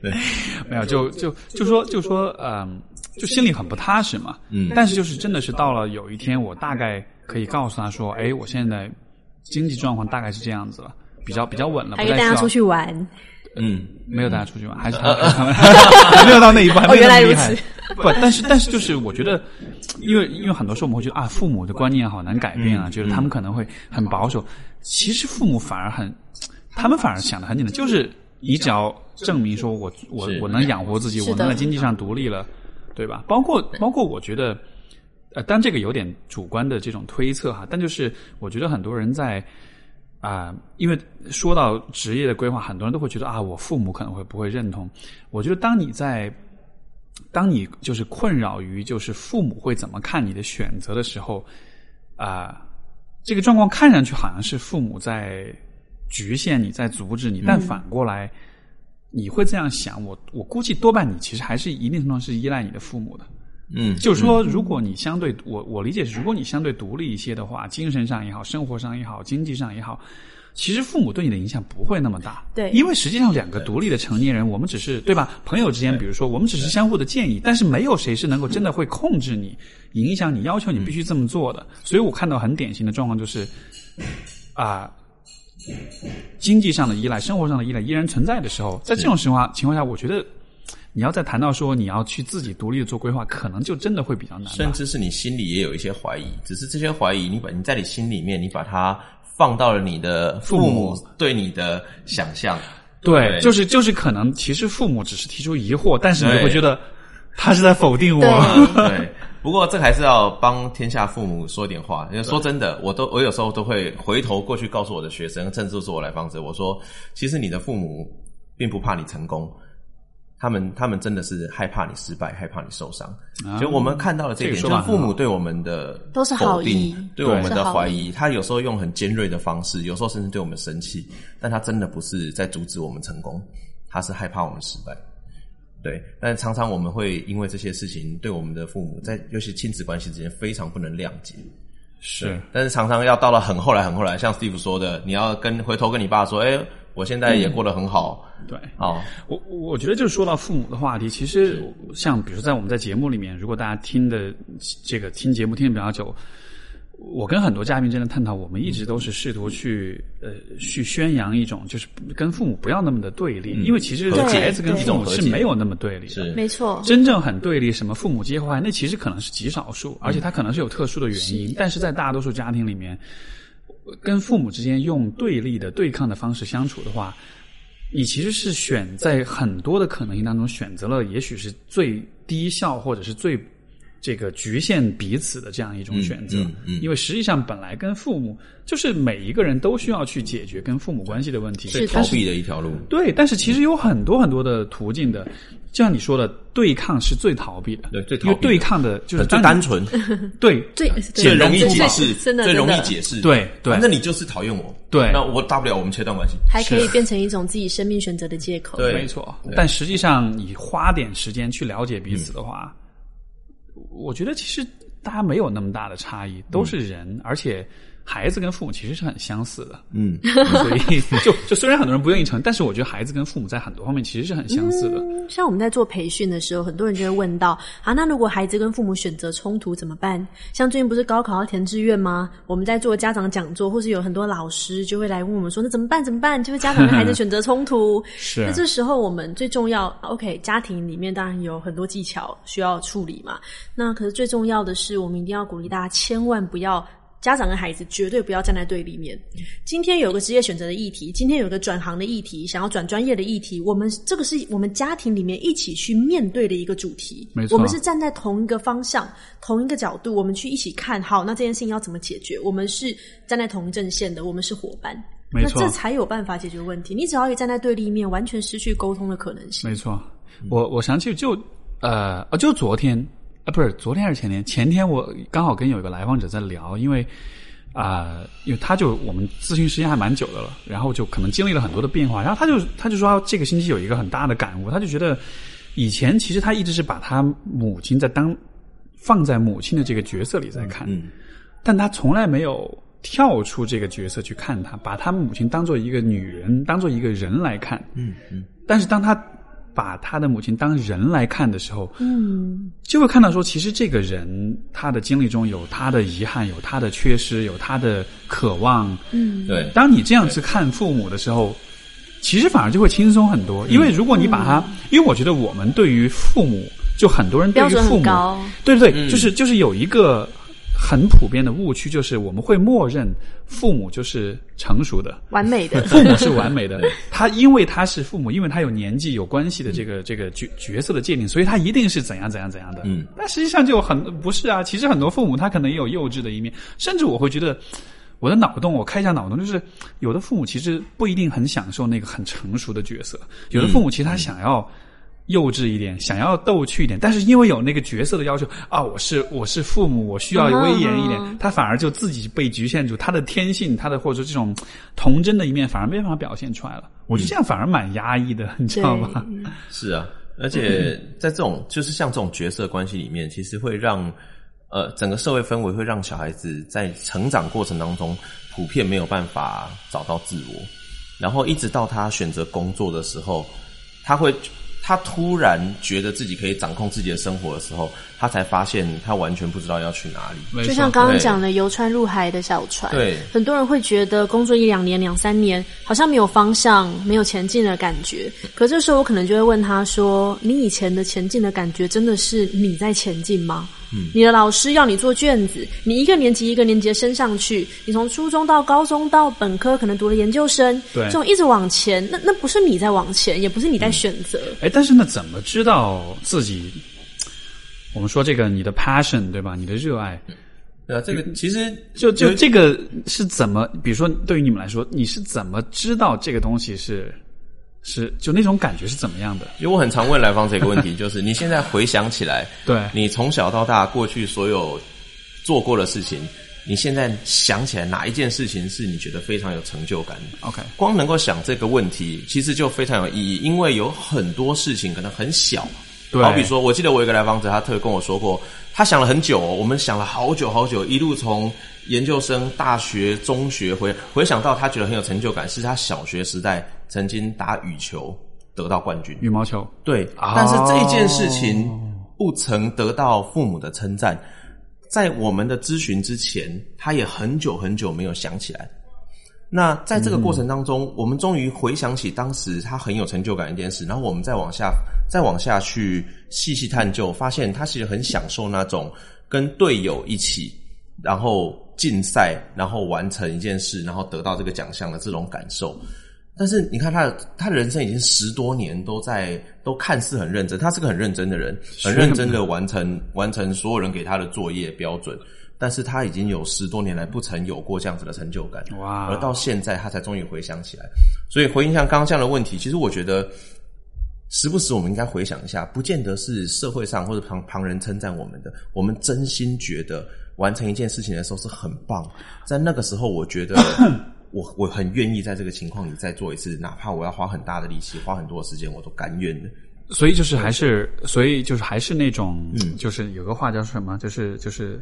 没有，就就就说就说，嗯，就心里很不踏实嘛。嗯但是就是真的是到了有一天，我大概可以告诉他说，哎，我现在经济状况大概是这样子了，比较比较稳了，可以带他出去玩，嗯，没有带他出去玩，还是他他们还没有到那一步，还没有哦原来如那么厉害此。不，但是但是就是我觉得，因为因为很多时候我们会觉得啊，父母的观念好难改变啊，就是他们可能会很保守。其实父母反而很，他们反而想的很简单，就是你只要证明说我我我能养活自己，我能在经济上独立了，对吧？包括包括我觉得。呃，但这个有点主观的这种推测哈，但就是我觉得很多人在啊、因为说到职业的规划，很多人都会觉得啊，我父母可能会不会认同。我觉得当你在当你就是困扰于就是父母会怎么看你的选择的时候，啊、这个状况看上去好像是父母在局限你，在阻止你，但反过来。你会这样想，我我估计多半你其实还是一定程度上是依赖你的父母的。嗯，就是说，如果你相对我我理解是，如果你相对独立一些的话，精神上也好，生活上也好，经济上也好，其实父母对你的影响不会那么大。对因为实际上两个独立的成年人，我们只是对吧？朋友之间，比如说我们只是相互的建议，但是没有谁是能够真的会控制你、影响你、要求你必须这么做的。所以我看到很典型的状况就是，啊。经济上的依赖、生活上的依赖依然存在的时候，在这种情况情况下，我觉得你要再谈到说你要去自己独立的做规划，可能就真的会比较难。甚至是你心里也有一些怀疑，只是这些怀疑，你把你在你心里面，你把它放到了你的父母对你的想象。对，对就是就是可能其实父母只是提出疑惑，但是你会觉得他是在否定我。对 对，不过这还是要帮天下父母说点话。因为说真的，我都我有时候都会回头过去告诉我的学生，甚至是我来访者，我说，其实你的父母并不怕你成功。他们他们真的是害怕你失败，害怕你受伤。啊所以我们看到了这一点，这个就是父母对我们的都是好否定意对我们的怀疑。他有时候用很尖锐的方式，有时候甚至对我们生气，但他真的不是在阻止我们成功，他是害怕我们失败。对，但常常我们会因为这些事情，对我们的父母在尤其亲子关系之间非常不能谅解。是，但是常常要到了很后来很后来，像 Steve 说的，你要跟回头跟你爸说，哎、我现在也过得很好，对。哦，我我觉得就是说到父母的话题，其实像比如在我们在节目里面，如果大家听的这个听节目听的比较久，我跟很多嘉宾真的探讨，我们一直都是试图去呃去宣扬一种就是跟父母不要那么的对立，因为其实孩子跟父母是没有那么对立的。没错，真正很对立，什么父母皆坏，那其实可能是极少数，而且他可能是有特殊的原因。但是在大多数家庭里面，跟父母之间用对立的对抗的方式相处的话，你其实是选在很多的可能性当中选择了，也许是最低效或者是最这个局限彼此的这样一种选择。嗯嗯嗯因为实际上本来跟父母就是每一个人都需要去解决跟父母关系的问题，是逃避的一条路。对，但是其实有很多很多的途径的，就像你说的，对抗是最逃避的，对最逃避因为对抗的就是最单纯，对最最容易解释，真的最容易解释。对对那你就是讨厌我，对那我大不了我们切断关系。还可以变成一种自己生命选择的借口。对没错。但实际上，你花点时间去了解彼此的话，我觉得其实大家没有那么大的差异，都是人，而且孩子跟父母其实是很相似的，嗯，所以就就虽然很多人不愿意承认，但是我觉得孩子跟父母在很多方面其实是很相似的。像我们在做培训的时候，很多人就会问到：啊，那如果孩子跟父母选择冲突怎么办？像最近不是高考要填志愿吗？我们在做家长讲座，或是有很多老师就会来问我们说：那怎么办？怎么办？就是家长跟孩子选择冲突。是那这时候我们最重要，OK，家庭里面当然有很多技巧需要处理嘛。那可是最重要的是，我们一定要鼓励大家，千万不要。家长跟孩子绝对不要站在对立面。今天有个职业选择的议题，今天有个转行的议题，想要转专业的议题，我们这个是我们家庭里面一起去面对的一个主题。没错我们是站在同一个方向、同一个角度，我们去一起看好那这件事情要怎么解决。我们是站在同一阵线的，我们是伙伴。没错那这才有办法解决问题。你只要一站在对立面，完全失去沟通的可能性。没错，我我想起就呃呃，就昨天啊，不是昨天还是前天？前天我刚好跟有一个来访者在聊，因为啊、因为他就我们咨询时间还蛮久的了，然后就可能经历了很多的变化，然后他就他就说这个星期有一个很大的感悟，他就觉得以前其实他一直是把他母亲在当放在母亲的这个角色里在看，嗯但他从来没有跳出这个角色去看他，把他母亲当做一个女人，当做一个人来看。嗯嗯，但是当他把他的母亲当人来看的时候，嗯，就会看到说，其实这个人他的经历中有他的遗憾，有他的缺失，有他的渴望。嗯，对，当你这样去看父母的时候，其实反而就会轻松很多。因为如果你把他，因为我觉得我们对于父母，就很多人对标准于父母，很高。对对对，嗯就是就是有一个很普遍的误区，就是我们会默认父母就是成熟的，完美的。父母是完美的，他因为他是父母，因为他有年纪有关系的这个这个角角色的界定，所以他一定是怎样怎样怎样的。嗯，但实际上就很不是啊。其实很多父母他可能也有幼稚的一面，甚至我会觉得。我的脑洞，我开一下脑洞，就是有的父母其实不一定很享受那个很成熟的角色，有的父母其实他想要幼稚一点，想要逗趣一点，但是因为有那个角色的要求啊，我是我是父母，我需要威严一点，嗯他反而就自己被局限住，他的天性，他的或者说这种童真的一面反而没办法表现出来了。我觉得这样反而蛮压抑的，你知道吗？是啊，而且在这种就是像这种角色关系里面，其实会让呃整个社会氛围会让小孩子在成长过程当中普遍没有办法找到自我，然后一直到他选择工作的时候，他会他突然觉得自己可以掌控自己的生活的时候，他才发现他完全不知道要去哪里。就像刚刚讲的游船入海的小船，对很多人会觉得工作一两年、两三年，好像没有方向、没有前进的感觉。可这时候我可能就会问他说：“你以前的前进的感觉，真的是你在前进吗？”嗯，你的老师要你做卷子，你一个年级一个年级升上去，你从初中到高中到本科，可能读了研究生，对这种一直往前，那那不是你在往前，也不是你在选择。哎，但是呢，怎么知道自己？我们说这个你的 passion 对吧？你的热爱，对啊，这个其实就就这个是怎么？比如说，对于你们来说，你是怎么知道这个东西是是就那种感觉是怎么样的？因为我很常问来访者一个问题，就是你现在回想起来，对你从小到大过去所有做过的事情，你现在想起来哪一件事情是你觉得非常有成就感的？OK，光能够想这个问题，其实就非常有意义，因为有很多事情可能很小，对好比说，我记得我有一个来访者，他特别跟我说过，他想了很久、哦，我们想了好久好久，一路从研究生、大学、中学回回想到他觉得很有成就感，是他小学时代曾经打羽球得到冠军。羽毛球，对，哦但是这件事情不曾得到父母的称赞，在我们的咨询之前，他也很久很久没有想起来。那在这个过程当中，我们终于回想起当时他很有成就感一件事，然后我们再往下再往下去细细探究，发现他其实很享受那种跟队友一起，然后竞赛，然后完成一件事，然后得到这个奖项的这种感受。但是你看他的，他的人生已经十多年都在，都看似很认真，他是个很认真的人，很认真的完成完成所有人给他的作业标准。但是他已经有十多年来不曾有过这样子的成就感，哇而到现在他才终于回想起来。所以回应像刚刚这样的问题，其实我觉得时不时我们应该回想一下，不见得是社会上或者旁旁人称赞我们的，我们真心觉得完成一件事情的时候是很棒。在那个时候，我觉得我 我很愿意在这个情况里再做一次，哪怕我要花很大的力气、花很多的时间，我都甘愿的。所以就是还是，所以就是还是那种，嗯，就是有个话叫什么，就是就是，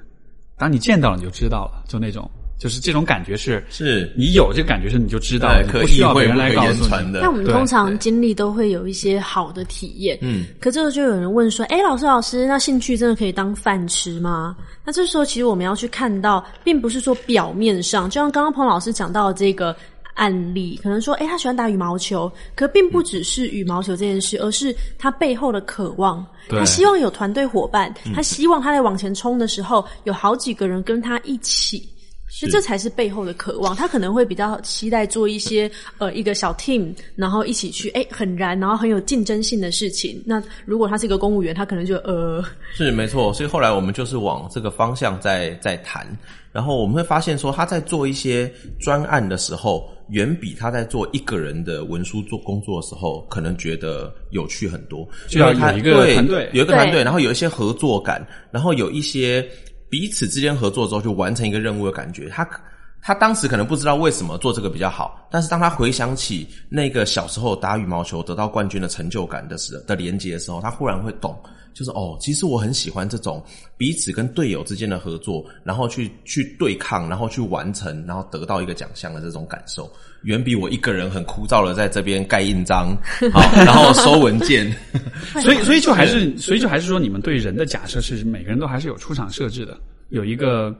当你见到了你就知道了，就那种就是这种感觉是，是你有这个感觉是你就知道，不需要别人来告诉你。言传的。对但我们通常经历都会有一些好的体验，嗯，可这个就有人问说：“哎，老师，老师，那兴趣真的可以当饭吃吗？”那这时候其实我们要去看到，并不是说表面上，就像刚刚彭老师讲到的这个案例，可能说：“哎，他喜欢打羽毛球，可并不只是羽毛球这件事，而是他背后的渴望。他希望有团队伙伴，他希望他在往前冲的时候，有好几个人跟他一起。”所以这才是背后的渴望，他可能会比较期待做一些呃一个小 team，然后一起去哎很燃，然后很有竞争性的事情。那如果他是一个公务员，他可能就呃是没错，所以后来我们就是往这个方向在在谈，然后我们会发现说，他在做一些专案的时候，远比他在做一个人的文书做工作的时候，可能觉得有趣很多。就要有一个团队有一个团队，然后有一些合作感，然后有一些彼此之间合作之后，就完成一个任务的感觉。他他当时可能不知道为什么做这个比较好，但是当他回想起那个小时候打羽毛球得到冠军的成就感的时的连接的时候，他忽然会懂，就是哦，其实我很喜欢这种彼此跟队友之间的合作，然后去去对抗，然后去完成，然后得到一个奖项的这种感受，远比我一个人很枯燥的在这边盖印章，好，然后收文件。所以，所以就还是，所以就还是说，你们对人的假设 是每个人都还是有出场设置的，有一个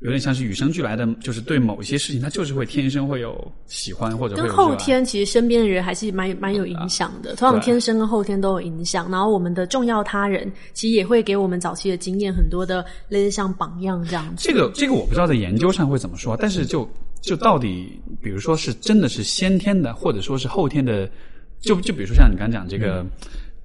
有点像是与生俱来的，就是对某一些事情，他就是会天生会有喜欢或者会跟。后天其实身边的人还是蛮蛮有影响的，通常天生跟后天都有影响。然后我们的重要他人其实也会给我们早期的经验很多的类似像榜样这样子。这个这个我不知道在研究上会怎么说，但是就就到底，比如说是真的是先天的，或者说是后天的，就就比如说像你刚刚讲这个。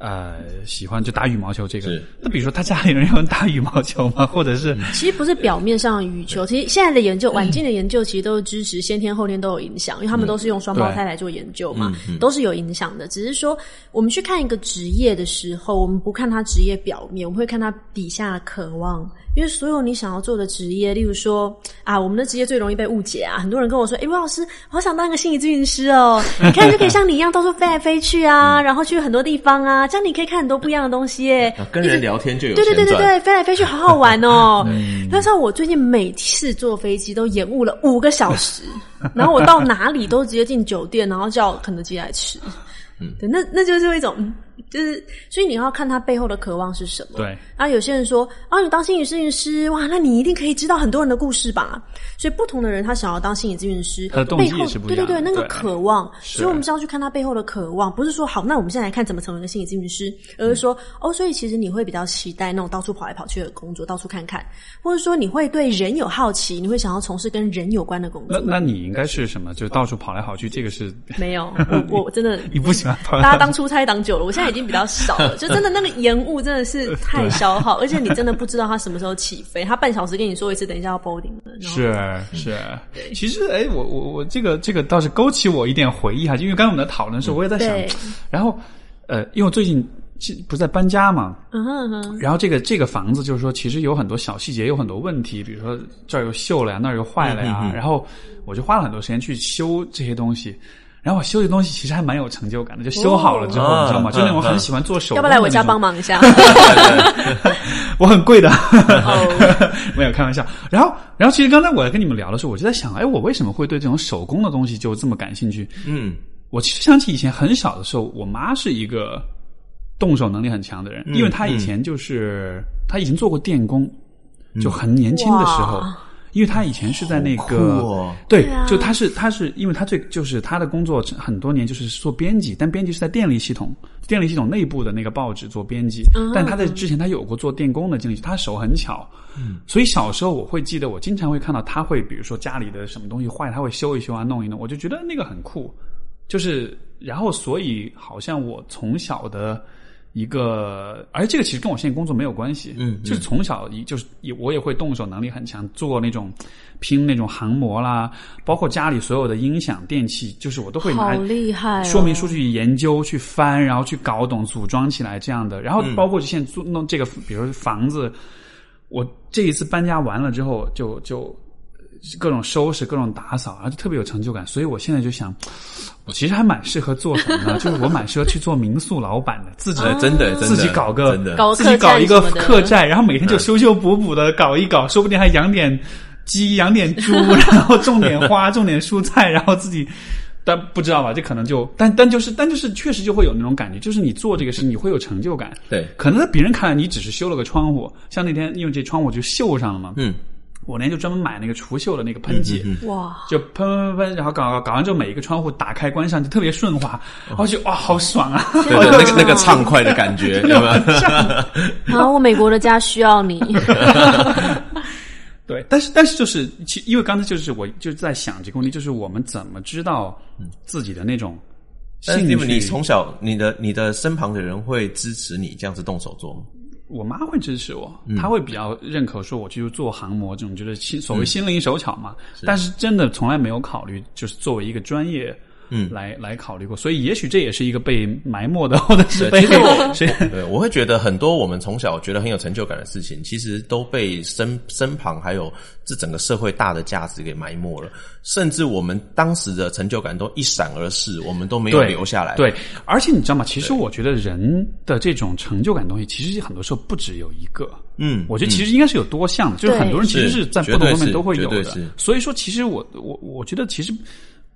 呃，喜欢就打羽毛球这个，那比如说他家里人有人打羽毛球吗？或者是其实不是表面上羽球，其实现在的研究，晚近的研究其实都是支持先天后天都有影响，因为他们都是用双胞胎来做研究嘛，都是有影响的。只是说我们去看一个职业的时候，我们不看他职业表面，我们会看他底下的渴望。因为所有你想要做的职业，例如说啊，我们的职业最容易被误解啊。很多人跟我说：“哎，吴老师，我好想当一个心理咨询师哦，你看就可以像你一样到处飞来飞去啊，然后去很多地方啊，这样你可以看很多不一样的东西耶。”啊跟人聊天就有对对对对对，飞来飞去好好玩哦。但是我最近每次坐飞机都延误了五个小时，然后我到哪里都直接进酒店，然后叫肯德基来吃。嗯对，那那就是一种，嗯就是所以你要看他背后的渴望是什么。对，然后有些人说，啊，你当心理咨询师，哇，那你一定可以知道很多人的故事吧？所以不同的人，他想要当心理咨询师，他的动机背后也是不一样的对对对，那个渴望，所以我们是要去看他背后的渴望，不是说好，那我们现在来看怎么成为一个心理咨询师，而是说，哦，所以其实你会比较期待那种到处跑来跑去的工作，到处看看，或者说你会对人有好奇，你会想要从事跟人有关的工作。那那你应该是什么？就到处跑来跑去，这个是没有，我我真的 你不喜欢跑来跑去大家当出差当久了，我现在已经比较少了。就真的那个延误真的是太消耗，而且你真的不知道他什么时候起飞，他半小时跟你说一次，等一下要 boarding 了。是是，其实哎，我我我这个这个倒是勾起我一点回忆哈，因为刚才我们在讨论的时候，我也在想，然后呃，因为我最近是不是在搬家嘛，嗯哼哼，然后这个这个房子就是说，其实有很多小细节，有很多问题，比如说这儿又锈了呀，那儿又坏了呀，然后我就花了很多时间去修这些东西。然后我修的东西其实还蛮有成就感的，就修好了之后，哦你知道吗？嗯就那种很喜欢做手工的。要不要来我家帮忙一下？我很贵的，哦 没有开玩笑。然后，然后其实刚才我在跟你们聊的时候，我就在想，哎，我为什么会对这种手工的东西就这么感兴趣？嗯，我其实想起以前很小的时候，我妈是一个动手能力很强的人，因为她以前就是、她以前做过电工，就很年轻的时候。哇因为他以前是在那个，哦。对，对啊。就他是他是因为他最就是他的工作很多年就是做编辑，但编辑是在电力系统电力系统内部的那个报纸做编辑，但他在之前他有过做电工的经历，他手很巧，嗯，所以小时候我会记得我经常会看到他会比如说家里的什么东西坏，他会修一修啊弄一弄，我就觉得那个很酷，就是然后所以好像我从小的。一个，而这个其实跟我现在工作没有关系，嗯嗯。就是从小一就是也我也会动手能力很强，做那种拼那种航模啦，包括家里所有的音响电器，就是我都会拿好厉害哦。说明书去研究、去翻，然后去搞懂、组装起来这样的。然后包括现在做弄这个，比如说房子，我这一次搬家完了之后，就就各种收拾、各种打扫，然后就特别有成就感。所以我现在就想，我其实还蛮适合做什么呢？就是我蛮适合去做民宿老板的，自己呃真的自己搞个真的自己搞一个客栈，然后每天就修修补补的搞一搞，说不定还养点鸡，养点猪，然后种点花，种点蔬菜，然后自己。但不知道吧？这可能就，但但就是，但就是确实就会有那种感觉，就是你做这个事，你会有成就感。对，可能在别人看来，你只是修了个窗户，像那天因为这窗户就锈上了嘛。嗯。我那天就专门买那个除锈的那个喷剂，哇，就喷喷喷，然后搞搞搞完之后，每一个窗户打开关上就特别顺滑，然后就哇，好爽啊！对，那个那个畅快的感觉，对吧？啊，我美国的家需要你。对，但是但是就是，其因为刚才就是我就在想这个问题，就是我们怎么知道自己的那种兴趣？你从小你的你的身旁的人会支持你这样子动手做吗？我妈会支持我，她会比较认可说我去做航模这种，就是心所谓心灵手巧嘛。但是真的从来没有考虑，就是作为一个专业。嗯，来来考虑过，所以也许这也是一个被埋没的，或者是被谁？对，我会觉得很多我们从小觉得很有成就感的事情，其实都被身身旁还有这整个社会大的价值给埋没了，甚至我们当时的成就感都一闪而逝，我们都没有留下来。对，而且你知道吗？其实我觉得人的这种成就感东西，其实很多时候不只有一个。嗯，我觉得其实应该是有多项的，就是很多人其实是在不同方面都会有的。所以说，其实我我我觉得其实。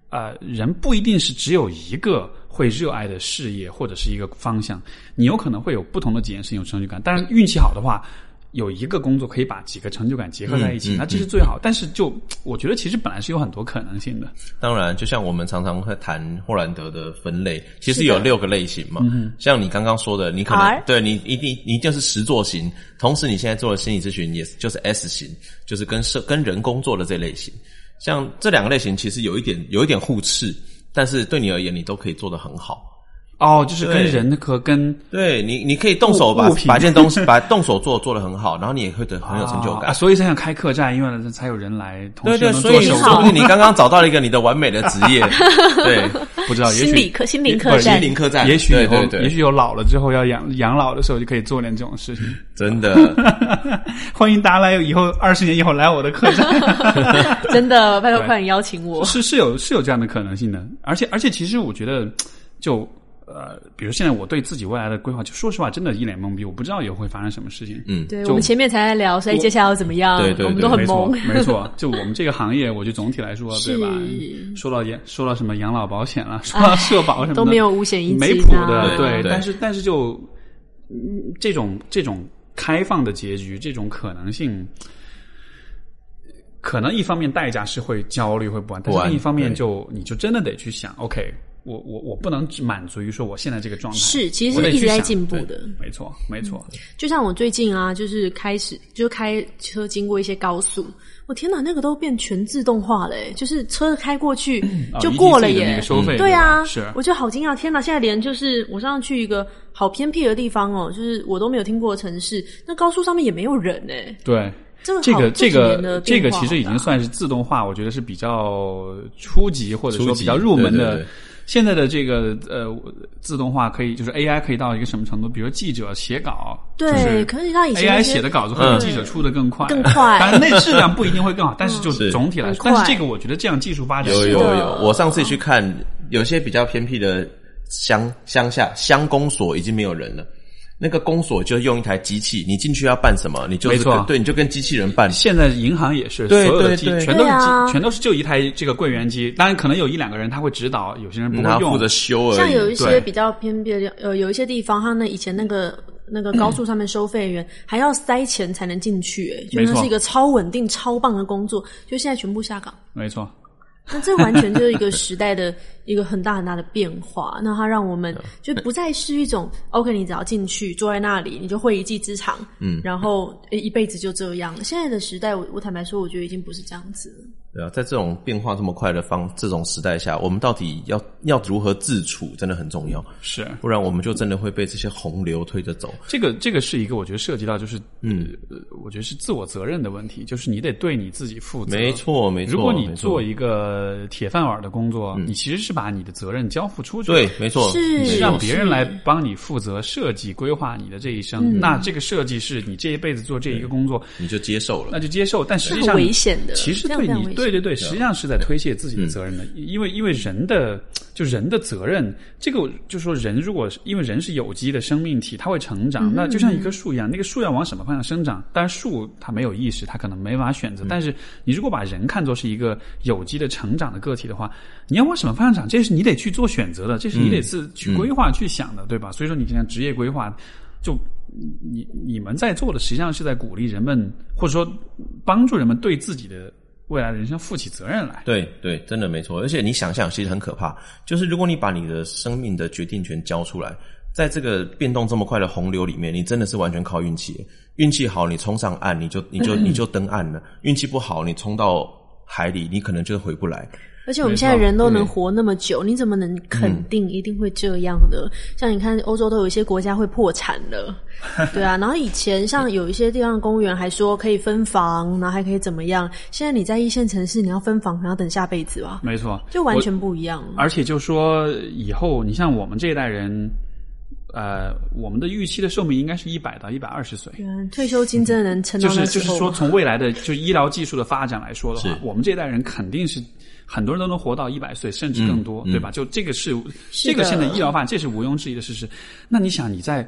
啊，人不一定是只有一个会热爱的事业或者是一个方向，你有可能会有不同的几件事情有成就感。但是运气好的话，有一个工作可以把几个成就感结合在一起，那这是最好。但是就我觉得，其实本来是有很多可能性的。当然，就像我们常常会谈霍兰德的分类，其实有六个类型嘛。像你刚刚说的，你可能对你一定你一定是实作型，同时你现在做的心理咨询也就是 S 型，就是跟社跟人工作的这类型。像这两个类型其实有一点有一点互斥，但是对你而言，你都可以做得很好。哦，就是跟人和跟对你，你可以动手把把件东西 把动手做做的很好，然后你也会得很有成就感。所以才想开客栈，因为才有人来。对对，所以说不定你刚刚找到了一个你的完美的职业。对，不知道，心理客心灵客栈，心灵客栈，也许以后，也许有老了之后要养养老的时候，就可以做点这种事情。真的，欢迎大家来以后二十年以后来我的客栈。真的，拜托快点邀请我。是是有是有这样的可能性的，而且而且其实我觉得就。呃，比如现在我对自己未来的规划，就说实话，真的一脸懵逼，我不知道以后会发生什么事情。嗯，对，我们前面才在聊，所以接下来要怎么样？对对，我们都很懵。没错，就我们这个行业，我就总体来说，对吧？说到养，说到什么养老保险了，说到社保什么都没有五险一金，没谱的。对，但是但是就这种这种开放的结局，这种可能性，可能一方面代价是会焦虑会不安，但是另一方面就你就真的得去想，OK。我我我不能只满足于说我现在这个状态，是其实是一直在进步的，没错没错。就像我最近啊，就是开始就开车经过一些高速，我天哪，那个都变全自动化了，就是车开过去就过了耶，收费对啊，是，我就好惊讶，天哪，现在连就是我上次去一个好偏僻的地方哦，就是我都没有听过的城市，那高速上面也没有人哎，对，这个这个这个这个其实已经算是自动化，我觉得是比较初级或者说比较入门的。现在的这个呃自动化可以就是 AI 可以到一个什么程度？比如记者写稿，对，可以让以前 AI 写的稿子会比记者出的更快，更快。当然那质量不一定会更好，但是就是总体来说，但是这个我觉得这样技术发展有有有。我上次去看有些比较偏僻的乡乡下乡公所已经没有人了。那个公所就用一台机器，你进去要办什么，你就是对，你就跟机器人办。现在银行也是，所有的机全都是机，全都是就一台这个柜员机。当然，可能有一两个人他会指导，有些人不会用，负责修而已。像有一些比较偏僻的，呃，有一些地方，他那以前那个那个高速上面收费员还要塞钱才能进去，哎，就那是一个超稳定、超棒的工作，就现在全部下岗。没错。那这完全就是一个时代的一个很大很大的变化。那它让我们就不再是一种 OK，你只要进去坐在那里，你就会一技之长，嗯，然后一辈子就这样。现在的时代，我我坦白说，我觉得已经不是这样子。对啊，在这种变化这么快的方这种时代下，我们到底要要如何自处，真的很重要。是，不然我们就真的会被这些洪流推着走。这个这个是一个我觉得涉及到就是，嗯，我觉得是自我责任的问题，就是你得对你自己负责。没错，没错。如果你做一个铁饭碗的工作，你其实是把你的责任交付出去。对，没错，是让别人来帮你负责设计规划你的这一生。那这个设计是你这一辈子做这一个工作，你就接受了，那就接受。但实际上危险的，其实对你，对对对对，实际上是。在推卸自己的责任的，因为因为人的就人的责任，这个就说人如果因为人是有机的生命体，它会成长，那就像一棵树一样，那个树要往什么方向生长？当然树它没有意识，它可能没法选择，但是你如果把人看作是一个有机的成长的个体的话，你要往什么方向长，这是你得去做选择的，这是你得是去规划、去想的，对吧？所以说你像职业规划，就你你们在做的实际上是在鼓励人们，或者说帮助人们对自己的未来的人生负起责任来。对对，真的没错。而且你想想，其实很可怕，就是如果你把你的生命的决定权交出来，在这个变动这么快的洪流里面，你真的是完全靠运气。运气好，你冲上岸，你就你就你就登岸了；运气不好，你冲到海里，你可能就回不来。而且我们现在人都能活那么久，你怎么能肯定一定会这样的？像你看，欧洲都有一些国家会破产了，对啊。然后以前像有一些地方的公务员还说可以分房，然后还可以怎么样？现在你在一线城市，你要分房，可能要等下辈子吧？没错，就完全不一样。而且就说以后，你像我们这一代人。呃，我们的预期的寿命应该是一百到一百二十岁。退休金真的能撑到就是就是说，从未来的就医疗技术的发展来说的话，我们这一代人肯定是很多人都能活到一百岁，甚至更多，对吧？就这个是这个现在医疗发展，这是毋庸置疑的事实。那你想，你在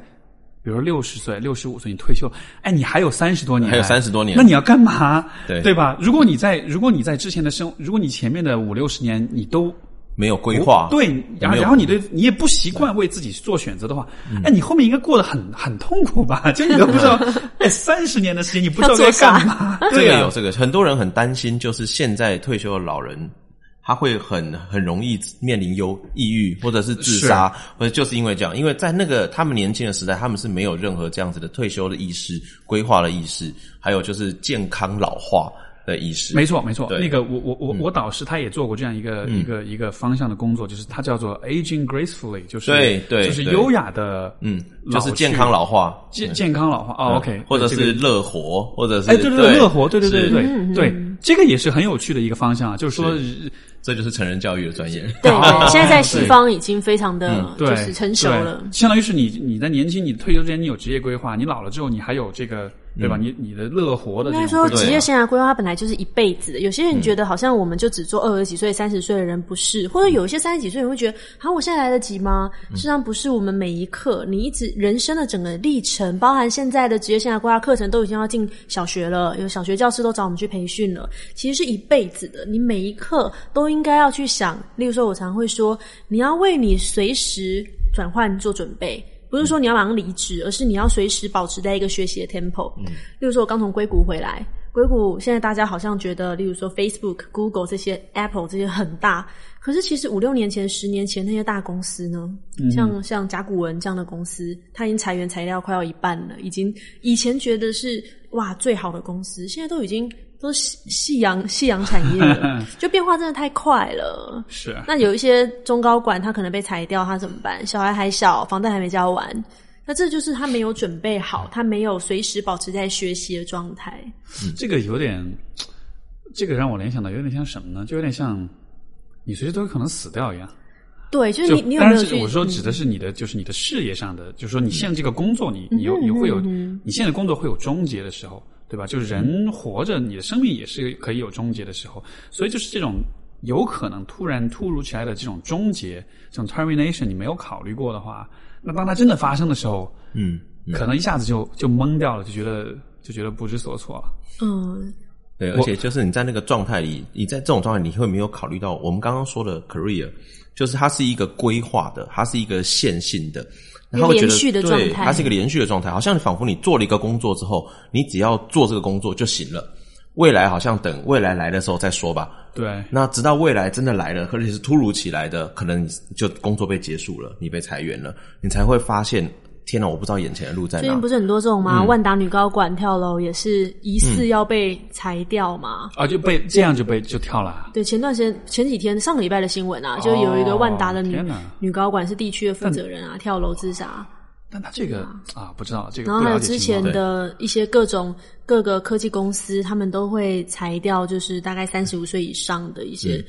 比如说六十岁、六十五岁你退休，哎，你还有三十多年，还有三十多年，那你要干嘛？对对吧？如果你在如果你在之前的生，如果你前面的五六十年你都。没有规划，对，然后然后你对你也不习惯为自己做选择的话，哎，你后面应该过得很很痛苦吧？就你都不知道，哎，三十年的时间你不知道该干嘛？这个有这个，很多人很担心，就是现在退休的老人，他会很很容易面临忧抑郁或者是自杀，或者就是因为这样，因为在那个他们年轻的时代，他们是没有任何这样子的退休的意识、规划的意识，还有就是健康老化。的意识，没错没错。那个我我我我导师他也做过这样一个一个一个方向的工作，就是他叫做 aging gracefully，就是对对，就是优雅的，嗯，就是健康老化，健健康老化。哦，OK，或者是乐活，或者是哎，对对对，乐活，对对对对对对，这个也是很有趣的一个方向啊，就是说。这就是成人教育的专业。对，现在在西方已经非常的 就是成熟了。相当于是你你在年轻，你退休之前你有职业规划，你老了之后你还有这个对吧？你你的乐活的。应该说职业生涯规划本来就是一辈子的。有些人觉得好像我们就只做二十几岁、三十岁的人不是，或者有一些三十几岁人会觉得，好，我现在来得及吗？实际上不是，我们每一刻，你一直人生的整个历程，包含现在的职业生涯规划课程都已经要进小学了，有小学教师都找我们去培训了。其实是一辈子的，你每一刻都。应该要去想，例如说，我常会说，你要为你随时转换做准备，不是说你要马上离职，而是你要随时保持在一个学习的 tempo。嗯，例如说，我刚从硅谷回来，硅谷现在大家好像觉得，例如说 Facebook、Google 这些，Apple 这些很大，可是其实五六年前、十年前那些大公司呢，像像甲骨文这样的公司，它已经裁员裁掉快要一半了，已经以前觉得是哇最好的公司，现在都已经。都是夕阳夕阳产业，就变化真的太快了。是，那有一些中高管他可能被裁掉，他怎么办？小孩还小，房贷还没交完，那这就是他没有准备好，他没有随时保持在学习的状态。这个有点，这个让我联想到有点像什么呢？就有点像你随时都有可能死掉一样。对，就是你，你有没有？我说指的是你的，就是你的事业上的，就是说你现在这个工作，你你有你会有，你现在工作会有终结的时候。对吧？就是人活着，你的生命也是可以有终结的时候。所以就是这种有可能突然突如其来的这种终结，这种 termination，你没有考虑过的话，那当它真的发生的时候，嗯，可能一下子就就懵掉了，就觉得就觉得不知所措了。嗯，对，而且就是你在那个状态里，你在这种状态，你会没有考虑到我们刚刚说的 career，就是它是一个规划的，它是一个线性的。然后觉得对，它是一个连续的状态，好像仿佛你做了一个工作之后，你只要做这个工作就行了。未来好像等未来来的时候再说吧。对，那直到未来真的来了，而且是突如其来的，可能就工作被结束了，你被裁员了，你才会发现。天哪！我不知道眼前的路在哪。最近不是很多这种吗？万达女高管跳楼也是疑似要被裁掉嘛？啊，就被这样就被就跳了。对，前段时间前几天上个礼拜的新闻啊，就有一个万达的女女高管是地区的负责人啊，跳楼自杀。但他这个啊，不知道这个。然后还有之前的一些各种各个科技公司，他们都会裁掉，就是大概三十五岁以上的一些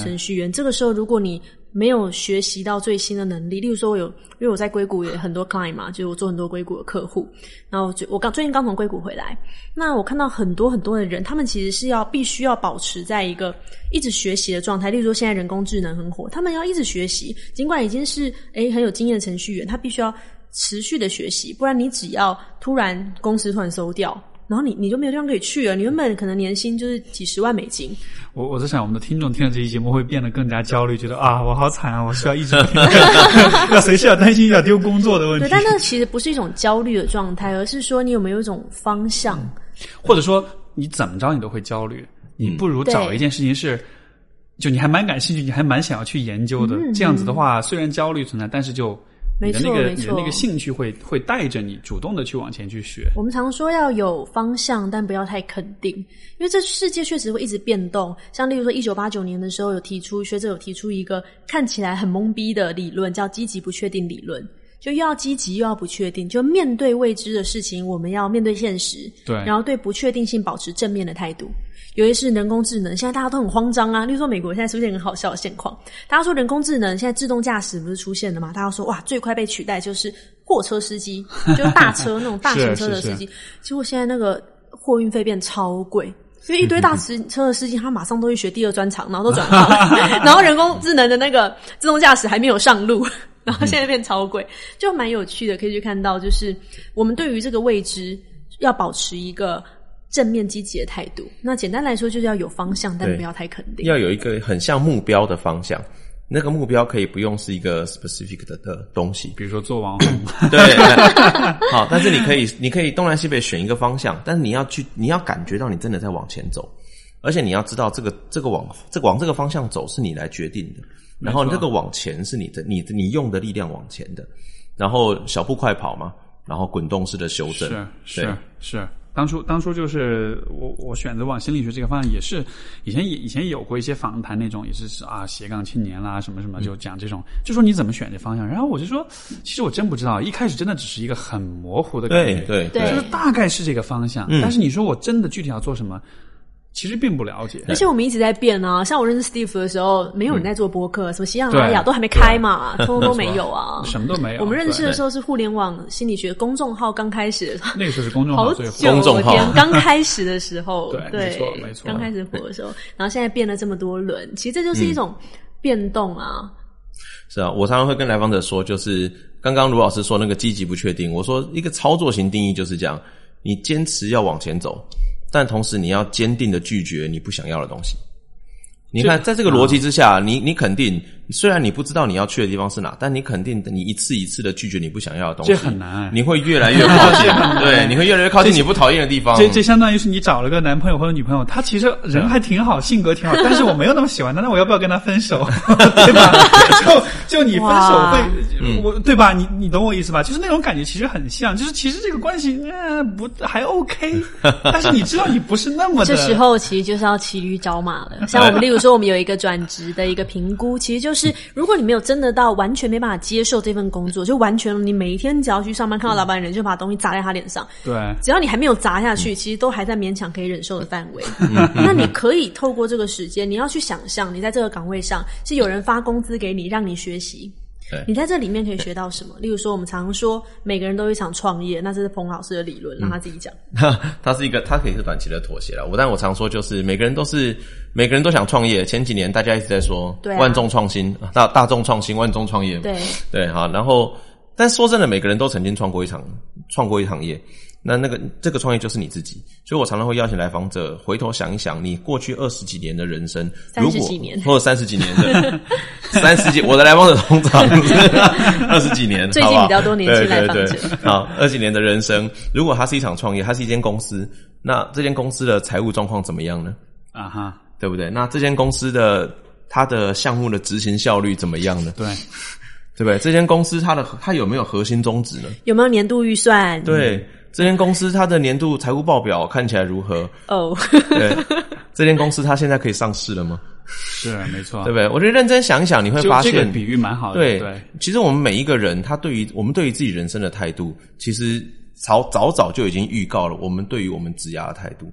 程序员。这个时候，如果你没有学习到最新的能力。例如说，我有因为我在硅谷有很多 client 嘛，就是我做很多硅谷的客户，然后就我刚最近刚从硅谷回来，那我看到很多很多的人，他们其实是要必须要保持在一个一直学习的状态。例如说，现在人工智能很火，他们要一直学习，尽管已经是诶很有经验的程序员，他必须要持续的学习，不然你只要突然公司突然收掉。然后你你就没有地方可以去了，你原本可能年薪就是几十万美金。我我在想，我们的听众听了这期节目会变得更加焦虑，觉得啊，我好惨啊，我需要一直听，要随时要担心要丢工作的问题。对，但那其实不是一种焦虑的状态，而是说你有没有一种方向，或者说你怎么着你都会焦虑，你不如找一件事情是，就你还蛮感兴趣，你还蛮想要去研究的。这样子的话，虽然焦虑存在，但是就。没错，没错，那个兴趣会会带着你主动的去往前去学。我们常说要有方向，但不要太肯定，因为这世界确实会一直变动。像例如说，一九八九年的时候有提出学者有提出一个看起来很懵逼的理论，叫积极不确定理论。就又要积极又要不确定，就面对未知的事情，我们要面对现实，对，然后对不确定性保持正面的态度。尤其是人工智能，现在大家都很慌张啊。例如说，美国现在出现很好笑的现况，大家说人工智能现在自动驾驶不是出现了吗？大家说哇，最快被取代就是货车司机，就是大车那种大型 车的司机。结果现在那个货运费变超贵，因为一堆大司车的司机他马上都去学第二专长，然后都转行，然后人工智能的那个自动驾驶还没有上路。然后现在变超贵，就蛮有趣的，可以去看到，就是我们对于这个未知要保持一个正面积极的态度。那简单来说，就是要有方向，但不要太肯定。要有一个很像目标的方向，那个目标可以不用是一个 specific 的的东西，比如说做网红。对，好，但是你可以，你可以东南西北选一个方向，但是你要去，你要感觉到你真的在往前走，而且你要知道这个这个往这往这个方向走是你来决定的。然后这个往前是你的，你你用的力量往前的，然后小步快跑嘛，然后滚动式的修正，是是是。当初当初就是我我选择往心理学这个方向，也是以前也以前有过一些访谈那种，也是啊斜杠青年啦什么什么，就讲这种，就说你怎么选这方向。然后我就说，其实我真不知道，一开始真的只是一个很模糊的概念，对对，就是大概是这个方向。但是你说我真的具体要做什么？其实并不了解，而且我们一直在变啊。像我认识 Steve 的时候，没有人在做播客，什么喜马拉雅都还没开嘛，通通都没有啊，什么都没有。我们认识的时候是互联网心理学公众号刚开始，那个时候是公众号最火，公众号刚开始的时候，对，没错没错，刚开始火的时候，然后现在变了这么多轮，其实这就是一种变动啊。是啊，我常常会跟来访者说，就是刚刚卢老师说那个积极不确定，我说一个操作型定义就是这样，你坚持要往前走。但同时，你要坚定的拒绝你不想要的东西。你看，在这个逻辑之下，你你肯定，虽然你不知道你要去的地方是哪，但你肯定你一次一次的拒绝你不想要的东西，这很难。你会越来越靠近，对，你会越来越靠近你不讨厌的地方。这这相当于是你找了个男朋友或者女朋友，他其实人还挺好，性格挺好，但是我没有那么喜欢他，那我要不要跟他分手？对吧？就就你分手会，我对吧？你你懂我意思吧？就是那种感觉，其实很像，就是其实这个关系嗯不还 OK，但是你知道你不是那么的。这时候其实就是要骑驴找马了，像我们例如。说我们有一个转职的一个评估，其实就是如果你没有真的到完全没办法接受这份工作，就完全你每一天只要去上班看到老板人就把东西砸在他脸上，对，只要你还没有砸下去，其实都还在勉强可以忍受的范围。那你可以透过这个时间，你要去想象，你在这个岗位上是有人发工资给你，让你学习。你在这里面可以学到什么？例如说，我们常说每个人都有一场创业，那这是彭老师的理论，让他自己讲。他是一个，他可以是短期的妥协了。我但我常说，就是每个人都是每个人都想创业。前几年大家一直在说万众创新，大大众创新，万众创业。对对，好。然后，但说真的，每个人都曾经创过一场，创过一场业。那那个这个创业就是你自己，所以我常常会邀请来访者回头想一想，你过去二十几年的人生，三十几年或者三十几年的 三十几，我的来访者通常二十几年，最近比较多年轻来访者。好，二十几年的人生，如果它是一场创业，它是一间公司，那这间公司的财务状况怎么样呢？啊哈，对不对？那这间公司的它的项目的执行效率怎么样呢？对，对不对？这间公司它的它有没有核心宗旨呢？有没有年度预算？对。这间公司它的年度财务报表看起来如何？哦，对，这间公司它现在可以上市了吗？是，没错，对不对？我觉得认真想一想，你会发现比喻蛮好的。对，其实我们每一个人，他对于我们对于自己人生的态度，其实早早早就已经预告了我们对于我们职涯的态度。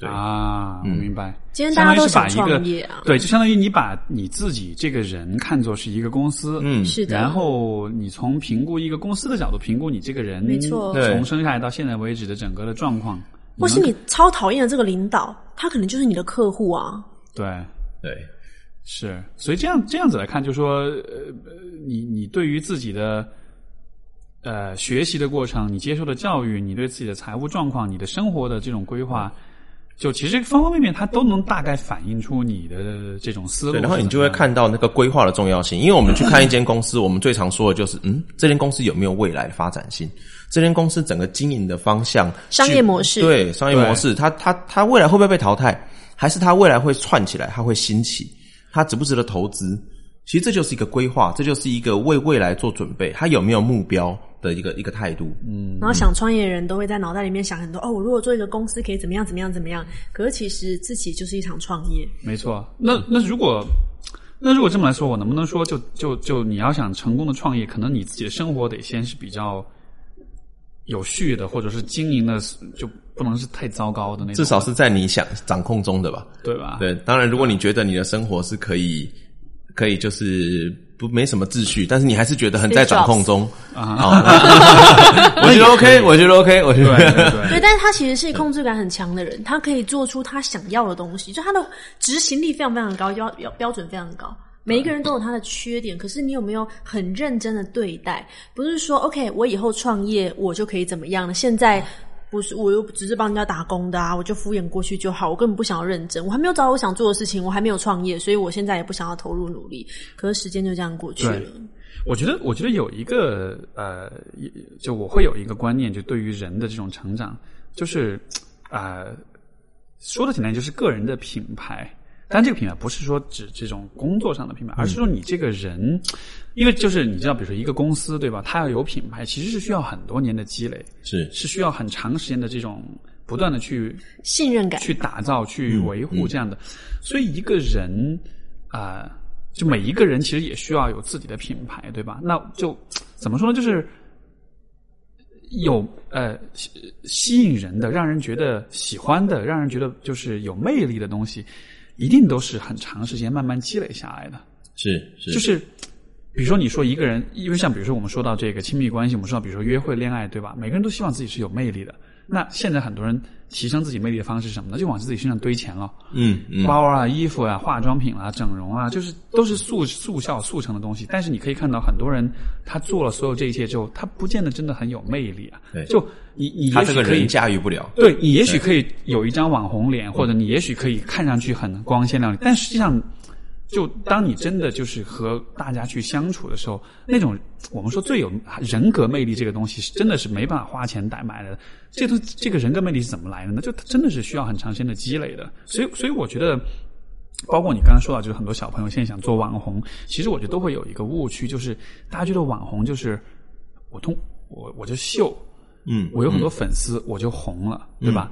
对啊，我明白。今天大家都想相当于是把一个创业啊，对，就相当于你把你自己这个人看作是一个公司，嗯是的，然后你从评估一个公司的角度评估你这个人，没错对从生下来到现在为止的整个的状况，或是你超讨厌的这个领导，他可能就是你的客户啊。对对，是，所以这样这样子来看，就说呃，呃你你对于自己的呃学习的过程，你接受的教育，你对自己的财务状况，你的生活的这种规划。就其实方方面面，它都能大概反映出你的这种思路然后你就会看到那个规划的重要性。因为我们去看一间公司，我们最常说的就是，嗯，这间公司有没有未来的发展性？这间公司整个经营的方向、商业模式对商业模式，它它它未来会不会被淘汰？还是它未来会串起来？它会兴起？它值不值得投资？其实这就是一个规划，这就是一个为未来做准备。他有没有目标的一个一个态度？嗯，然后想创业的人都会在脑袋里面想很多哦，我如果做一个公司可以怎么样怎么样怎么样。可是其实自己就是一场创业，没错，那那如果那如果这么来说，我能不能说就就就你要想成功的创业，可能你自己的生活得先是比较有序的，或者是经营的就不能是太糟糕的那种，至少是在你想掌控中的吧。对吧？对，当然，如果你觉得你的生活是可以，可以就是不没什么秩序，但是你还是觉得很在掌控中啊，我觉得 OK，我觉得 OK，我觉对得对对对，但是他其实是控制感很强的人，他可以做出他想要的东西，就他的执行力非常非常高，要标标准非常高。每一个人都有他的缺点，可是你有没有很认真的对待？不是说 OK，我以后创业我就可以怎么样了？现在不是，我又只是帮人家打工的啊，我就敷衍过去就好，我根本不想要认真，我还没有找到我想做的事情，我还没有创业，所以我现在也不想要投入努力。可是时间就这样过去了。我觉得，我觉得有一个呃，就我会有一个观念，就对于人的这种成长，就是呃，说的简单，就是个人的品牌。但这个品牌不是说指这种工作上的品牌，而是说你这个人，因为就是你知道，比如说一个公司对吧，它要有品牌，其实是需要很多年的积累，是是需要很长时间的这种不断的去信任感，去打造、去维护这样的。所以一个人啊、呃就每一个人其实也需要有自己的品牌，对吧？那就怎么说呢？就是有呃吸吸引人的、让人觉得喜欢的、让人觉得就是有魅力的东西，一定都是很长时间慢慢积累下来的。是是，就是比如说你说一个人，因为像比如说我们说到这个亲密关系，我们说到比如说约会、恋爱，对吧？每个人都希望自己是有魅力的。那现在很多人提升自己魅力的方式是什么呢？就往自己身上堆钱了，嗯嗯，包啊、衣服啊、化妆品啊、整容啊，就是都是速速效速成的东西。但是你可以看到很多人，他做了所有这一切之后，他不见得真的很有魅力啊。对就你你他也许可以这个人驾驭不了，对你也许可以有一张网红脸，或者你也许可以看上去很光鲜亮丽，但实际上，就当你真的就是和大家去相处的时候，那种我们说最有人格魅力这个东西，是真的是没办法花钱代买的。这都这个人格魅力是怎么来的呢？就它真的是需要很长时间的积累的。所以，所以我觉得。包括你刚刚说到，就是很多小朋友现在想做网红，其实我觉得都会有一个误区，就是大家觉得网红就是我通我我就秀，嗯，我有很多粉丝，我就红了，对吧？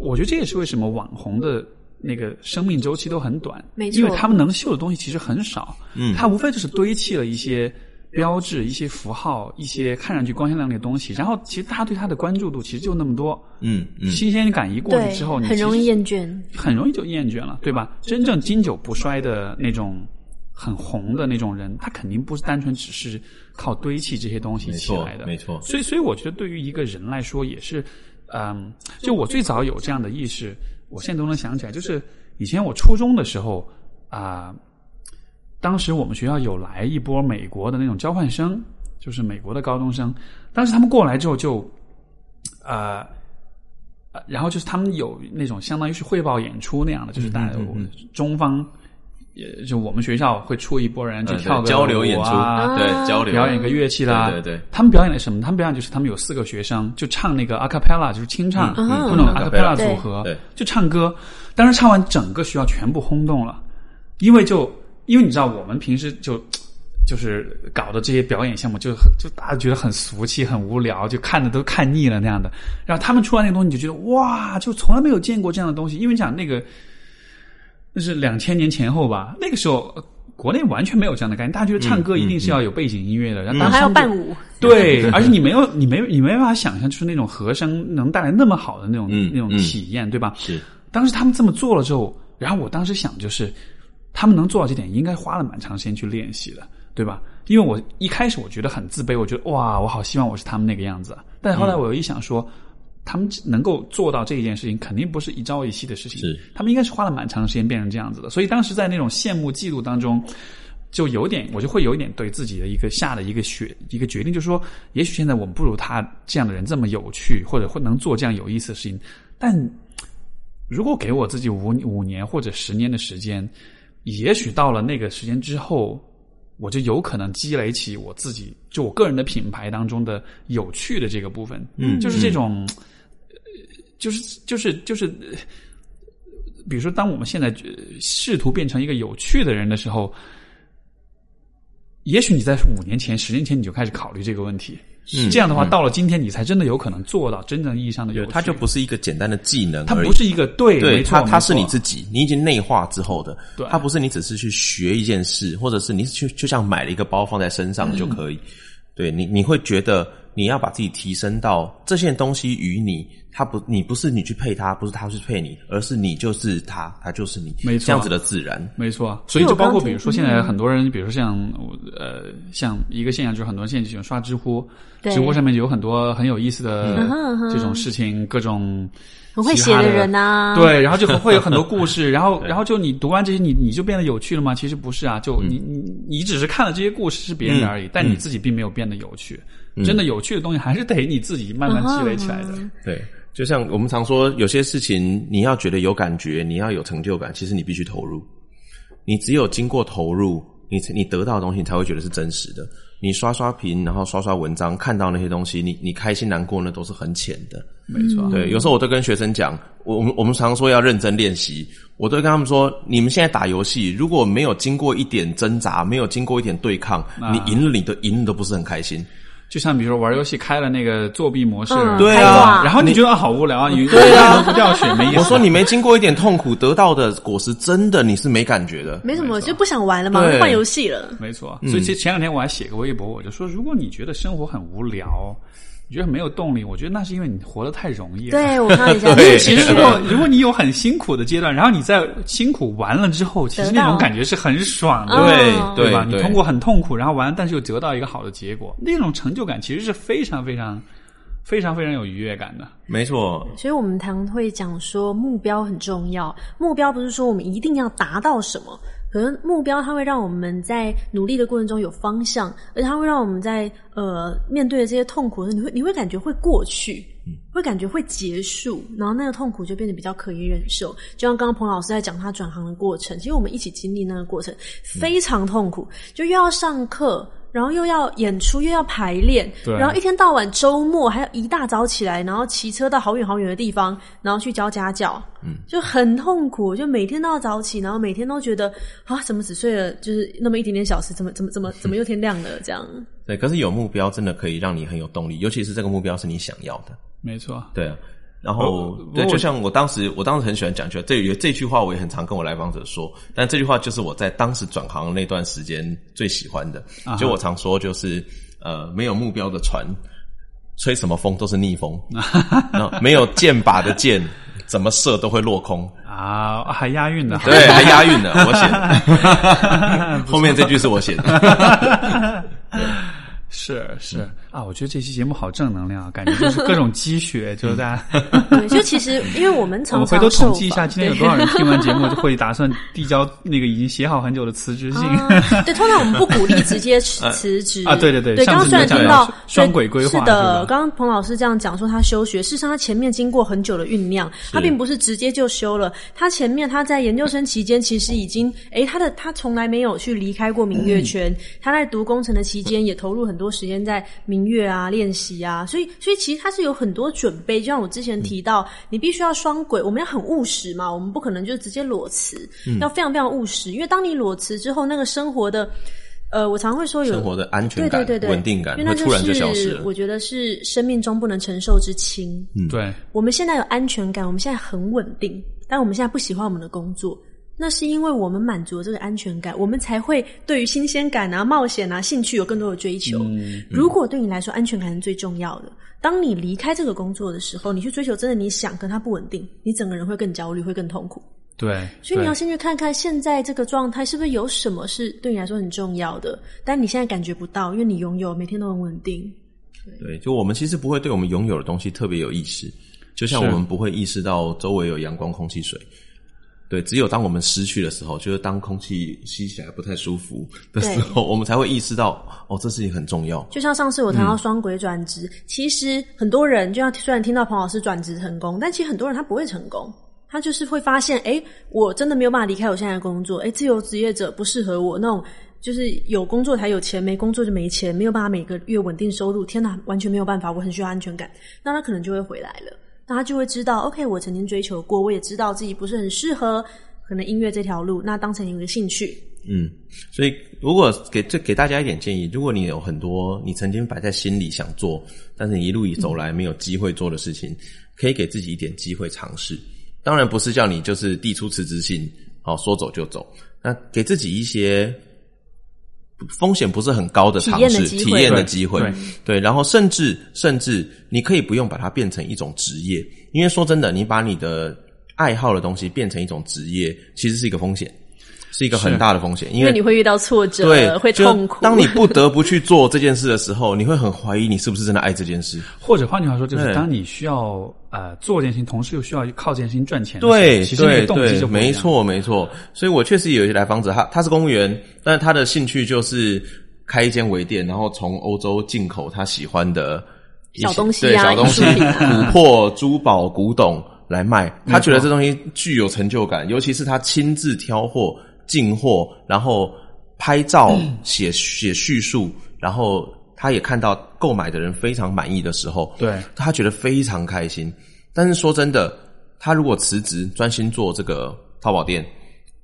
我觉得这也是为什么网红的那个生命周期都很短，没错。因为他们能秀的东西其实很少，嗯。他无非就是堆砌了一些标志、一些符号、一些看上去光鲜亮丽的东西，然后其实大家对他的关注度其实就那么多，嗯嗯，新鲜感一过去之后，你，很容易厌倦。很容易就厌倦了，对吧？真正经久不衰的那种很红的那种人，他肯定不是单纯只是靠堆砌这些东西起来的，没错，所以，所以我觉得对于一个人来说，也是，嗯，就我最早有这样的意识，我现在都能想起来，就是以前我初中的时候啊、当时我们学校有来一波美国的那种交换生，就是美国的高中生，当时他们过来之后就，呃。呃然后就是他们有那种相当于是汇报演出那样的，就是大家嗯中方，也就我们学校会出一波人就嗯对跳个交流演出，舞啊，对交流表演个乐器啦，对对对他们表演的什么？他们表演就是他们有四个学生就唱那个 a cappella，就是清唱，嗯那种 a cappella 组合对，就唱歌。当时唱完，整个学校全部轰动了，因为就因为你知道，我们平时就就是搞的这些表演项目就，很就大家觉得很俗气、很无聊，就看的都看腻了那样的。然后他们出来那个东西，你就觉得哇，就从来没有见过这样的东西。因为讲那个那是两千年前后吧，那个时候。呃国内完全没有这样的概念，大家觉得唱歌一定是要有背景音乐的，然后当时还要伴舞，对，而且你没有，你没有，你没办法想象，就是那种和声能带来那么好的那种、嗯那种嗯体验，对吧？是当时他们这么做了之后，然后我当时想就是，他们能做到这点，应该花了蛮长时间去练习的，对吧？因为我一开始我觉得很自卑，我觉得哇，我好希望我是他们那个样子啊。但后来我又一想说，他们能够做到这一件事情，肯定不是一朝一夕的事情，是。他们应该是花了蛮长时间变成这样子的。所以当时在那种羡慕嫉妒当中，就有点，我就会有一点对自己的一个下的一个决一个决定，就是说，也许现在我们不如他这样的人这么有趣，或者会能做这样有意思的事情，但如果给我自己五五年或者十年的时间，也许到了那个时间之后，我就有可能积累起我自己就我个人的品牌当中的有趣的这个部分，嗯，就是这种，呃就是就是就是。呃比如说，当我们现在呃试图变成一个有趣的人的时候，也许你在五年前、十年前你就开始考虑这个问题。这样的话，到了今天，你才真的有可能做到真正意义上的有趣。它就不是一个简单的技能，它不是一个对，对没错它它是你自己，你已经内化之后的，对它不是你只是去学一件事，或者是你去就像买了一个包放在身上就可以，对你你会觉得你要把自己提升到这些东西与你，它不你不是你去配它，不是它去配你，而是你就是它，它就是你，没错。这样子的自然，没错，所以就包括比如说现在很多人，比如说像呃，像一个现象就是很多人现在就喜欢刷知乎，对。知乎上面就有很多很有意思的这种事情，各种很会写的人呐、对，然后就会有很多 故事，然后然后就你读完这些，你你就变得有趣了吗？其实不是啊，就你你你只是看了这些故事是别人的而已，但你自己并没有变得有趣。真的有趣的东西还是得你自己慢慢积累起来的。对。就像我们常说，有些事情你要觉得有感觉，你要有成就感，其实你必须投入。你只有经过投入，你你得到的东西，你才会觉得是真实的。你刷刷屏，然后刷刷文章，看到那些东西，你你开心难过，那都是很浅的。没错，对，有时候我都跟学生讲，我我们我们常说要认真练习，我都跟他们说，你们现在打游戏，如果没有经过一点挣扎，没有经过一点对抗，啊你赢了你都赢，你都不是很开心。就像比如说玩游戏开了那个作弊模式，嗯对啊。然后你觉得好无聊啊，你对啊。都不掉血没意思。我说你没经过一点痛苦得到的果实，真的你是没感觉的。没什么就不想玩了嘛，换游戏了。没错，所以其实前两天我还写个微博，我就说，如果你觉得生活很无聊，你觉得没有动力，我觉得那是因为你活得太容易了。对我看到一下，对其实如果如果你有很辛苦的阶段，然后你在辛苦完了之后，其实那种感觉是很爽的，对哦对吧？你通过很痛苦，然后完了，但是又得到一个好的结果，那种成就感其实是非常非常非常非常有愉悦感的。没错，所以我们常会讲说目标很重要。目标不是说我们一定要达到什么，可能目标它会让我们在努力的过程中有方向，而且它会让我们在呃面对的这些痛苦的时候，你会你会感觉会过去，会感觉会结束，然后那个痛苦就变得比较可以忍受。就像刚刚彭老师在讲他转行的过程，其实我们一起经历那个过程，非常痛苦，就又要上课。然后又要演出，又要排练，对然后一天到晚周末还要一大早起来，然后骑车到好远好远的地方，然后去教家教，嗯，就很痛苦，就每天都要早起，然后每天都觉得啊，怎么只睡了就是那么一点点小时，怎么怎么怎么怎么又天亮了这样？对。可是有目标真的可以让你很有动力，尤其是这个目标是你想要的。没错，对啊，然后对，就像我当时，我当时很喜欢讲，就这有这句话，我也很常跟我来访者说。但这句话就是我在当时转行那段时间最喜欢的。啊就我常说，就是呃，没有目标的船，吹什么风都是逆风；然后没有箭靶的箭，怎么射都会落空。啊，还押韵呢。对，还押韵呢，我写的。后面这句是我写的。是是啊，我觉得这期节目好正能量啊，感觉就是各种积雪，就是大家。对，就其实 因为我们我常我回头统计一下，今天有多少人听完节目就会打算递交那个已经写好很久的辞职信。啊对，通常我们不鼓励直接 辞辞职啊对对对对。刚刚虽然听到到双轨规划是是的，刚刚彭老师这样讲说他休学，事实上他前面经过很久的酝酿，他并不是直接就休了，他前面他在研究生期间其实已经，哎，他的他从来没有去离开过明月 圈，他在读工程的期间也投入很多时间在明月啊练习啊，所以所以其实他是有很多准备，就像我之前提到，你必须要双轨，我们要很务实嘛，我们不可能就直接裸辞，要非常非常务实，因为当你裸辞之后，那个生活的。呃，我常会说有生活的安全感、对对对对稳定感因为那就消失了。是我觉得是生命中不能承受之轻。嗯对，我们现在有安全感，我们现在很稳定，但我们现在不喜欢我们的工作。那是因为我们满足了这个安全感，我们才会对于新鲜感啊、冒险啊、兴趣有更多的追求。嗯如果对你来说安全感是最重要的，当你离开这个工作的时候，你去追求真的你想，跟它不稳定，你整个人会更焦虑，会更痛苦。对，所以你要先去看看现在这个状态是不是有什么是对你来说很重要的，但你现在感觉不到，因为你拥有每天都很稳定。对，就我们其实不会对我们拥有的东西特别有意识，就像我们不会意识到周围有阳光、空气、水。对，只有当我们失去的时候，就是当空气吸起来不太舒服的时候，我们才会意识到，哦，这事情很重要。就像上次我谈到双轨转职，其实很多人就像虽然听到彭老师转职成功，但其实很多人他不会成功，他就是会发现，哎，我真的没有办法离开我现在的工作，哎，自由职业者不适合我那种。就是有工作才有钱，没工作就没钱，没有办法每个月稳定收入。天哪，完全没有办法，我很需要安全感。那他可能就会回来了，那他就会知道，OK，我曾经追求过，我也知道自己不是很适合可能音乐这条路，那当成一个兴趣。嗯，所以如果给这给大家一点建议，如果你有很多你曾经摆在心里想做，但是你一路以走来没有机会做的事情，可以给自己一点机会尝试。当然不是叫你就是递出辞职信，好说走就走。那给自己一些风险不是很高的尝试，体验的机会。对，然后甚至甚至你可以不用把它变成一种职业，因为说真的，你把你的爱好的东西变成一种职业，其实是一个风险，是一个很大的风险，因因为你会遇到挫折，对，会就痛苦。当你不得不去做这件事的时候，你会很怀疑你是不是真的爱这件事。或者换句话说，就是对当你需要呃做这件事情，同时又需要靠这件事情赚钱对其实那对个动机，就没。错没错。所以我确实有一些来访者，他他是公务员，但是他的兴趣就是开一间微店，然后从欧洲进口他喜欢的小东西对啊小东西、琥珀、珠宝、古董来卖。他觉得这东西具有成就感，尤其是他亲自挑货、进货，然后拍照、写写叙述，然后他也看到购买的人非常满意的时候，对他觉得非常开心。但是说真的，他如果辞职专心做这个淘宝店，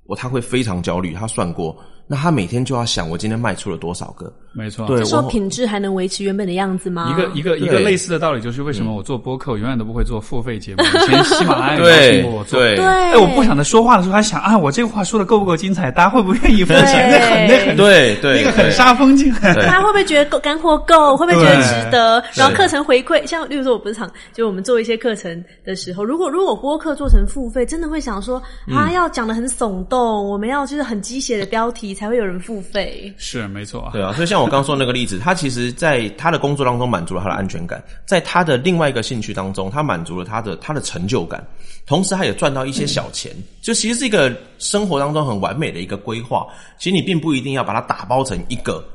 我他会非常焦虑。他算过，那他每天就要想我今天卖出了多少个。没错，对这时候我品质还能维持原本的样子吗？一个一个一个类似的道理，就是为什么我做播客，我永远都不会做付费节目。以前喜马拉雅有邀对请过我做，对对，哎，我不想在说话的时候还想啊，我这个话说的够不够精彩？大家会不会愿意分享？对那很那很对对，那个很对杀风景。对他会不会觉得够干货够？会不会觉得值得？然后课程回馈，像例如说，我不是常就我们做一些课程的时候，如果如果播客做成付费，真的会想说啊，要讲的很耸动，我们要就是很鸡血的标题才会有人付费。是没错，对啊，所以像我刚刚说那个例子，他其实在他的工作当中满足了他的安全感，在他的另外一个兴趣当中，他满足了他的他的成就感，同时他也赚到一些小钱，就其实是一个生活当中很完美的一个规划。其实你并不一定要把它打包成一个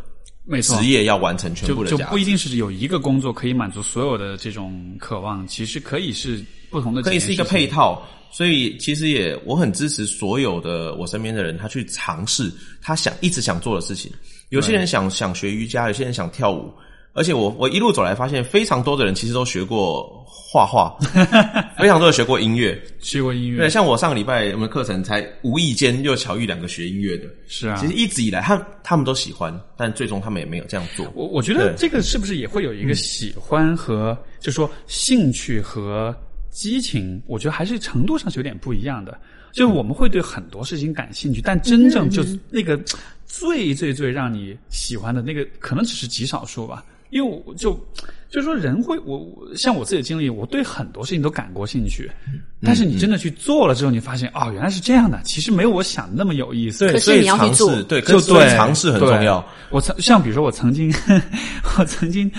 没错职。业要完成全部的就就不一定是有一个工作可以满足所有的这种渴望，其实可以是不同的，可以是一个配。套。所以其实也我很支持所有的我身边的人，他去尝试他想一直想做的事情。有些人想想学瑜伽，有些人想跳舞。而且我我一路走来发现，非常多的人其实都学过画画，非常多的学过音乐。学过音乐对，像我上个礼拜我们课程才无意间又巧遇两个学音乐的，是啊其实一直以来他他们都喜欢，但最终他们也没有这样做。我我觉得对这个是不是也会有一个喜欢和，就说兴趣和激情，我觉得还是程度上是有点不一样的。就是我们会对很多事情感兴趣，但真正就那个最最最让你喜欢的那个，可能只是极少数吧。因为我就就是说，人会我我像我自己的经历，我对很多事情都感过兴趣，但是你真的去做了之后，你发现哦，原来是这样的，其实没有我想的那么有意思。对，可是所以你要去做尝试，对，就对尝试很重要。我曾像比如说，我曾经，我曾经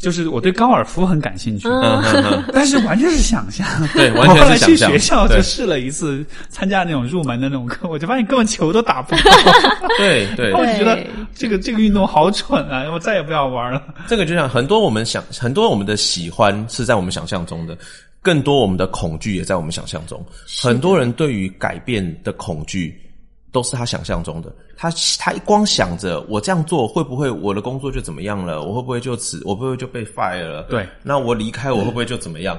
就是我对高尔夫很感兴趣，但是完全是想象。对完全是我后来去学校就试了一次，参加那种入门的那种课，我就发现根本球都打不到。对对我就觉得这个这个运动好蠢啊！我再也不要玩了。这个就像很多我们想，很多我们的喜欢是在我们想象中的，更多我们的恐惧也在我们想象中。很多人对于改变的恐惧，都是他想象中的。他他光想着我这样做会不会我的工作就怎么样了？我会不会就此？我会不会就被 fire 了？对，那我离开我会不会就怎么样？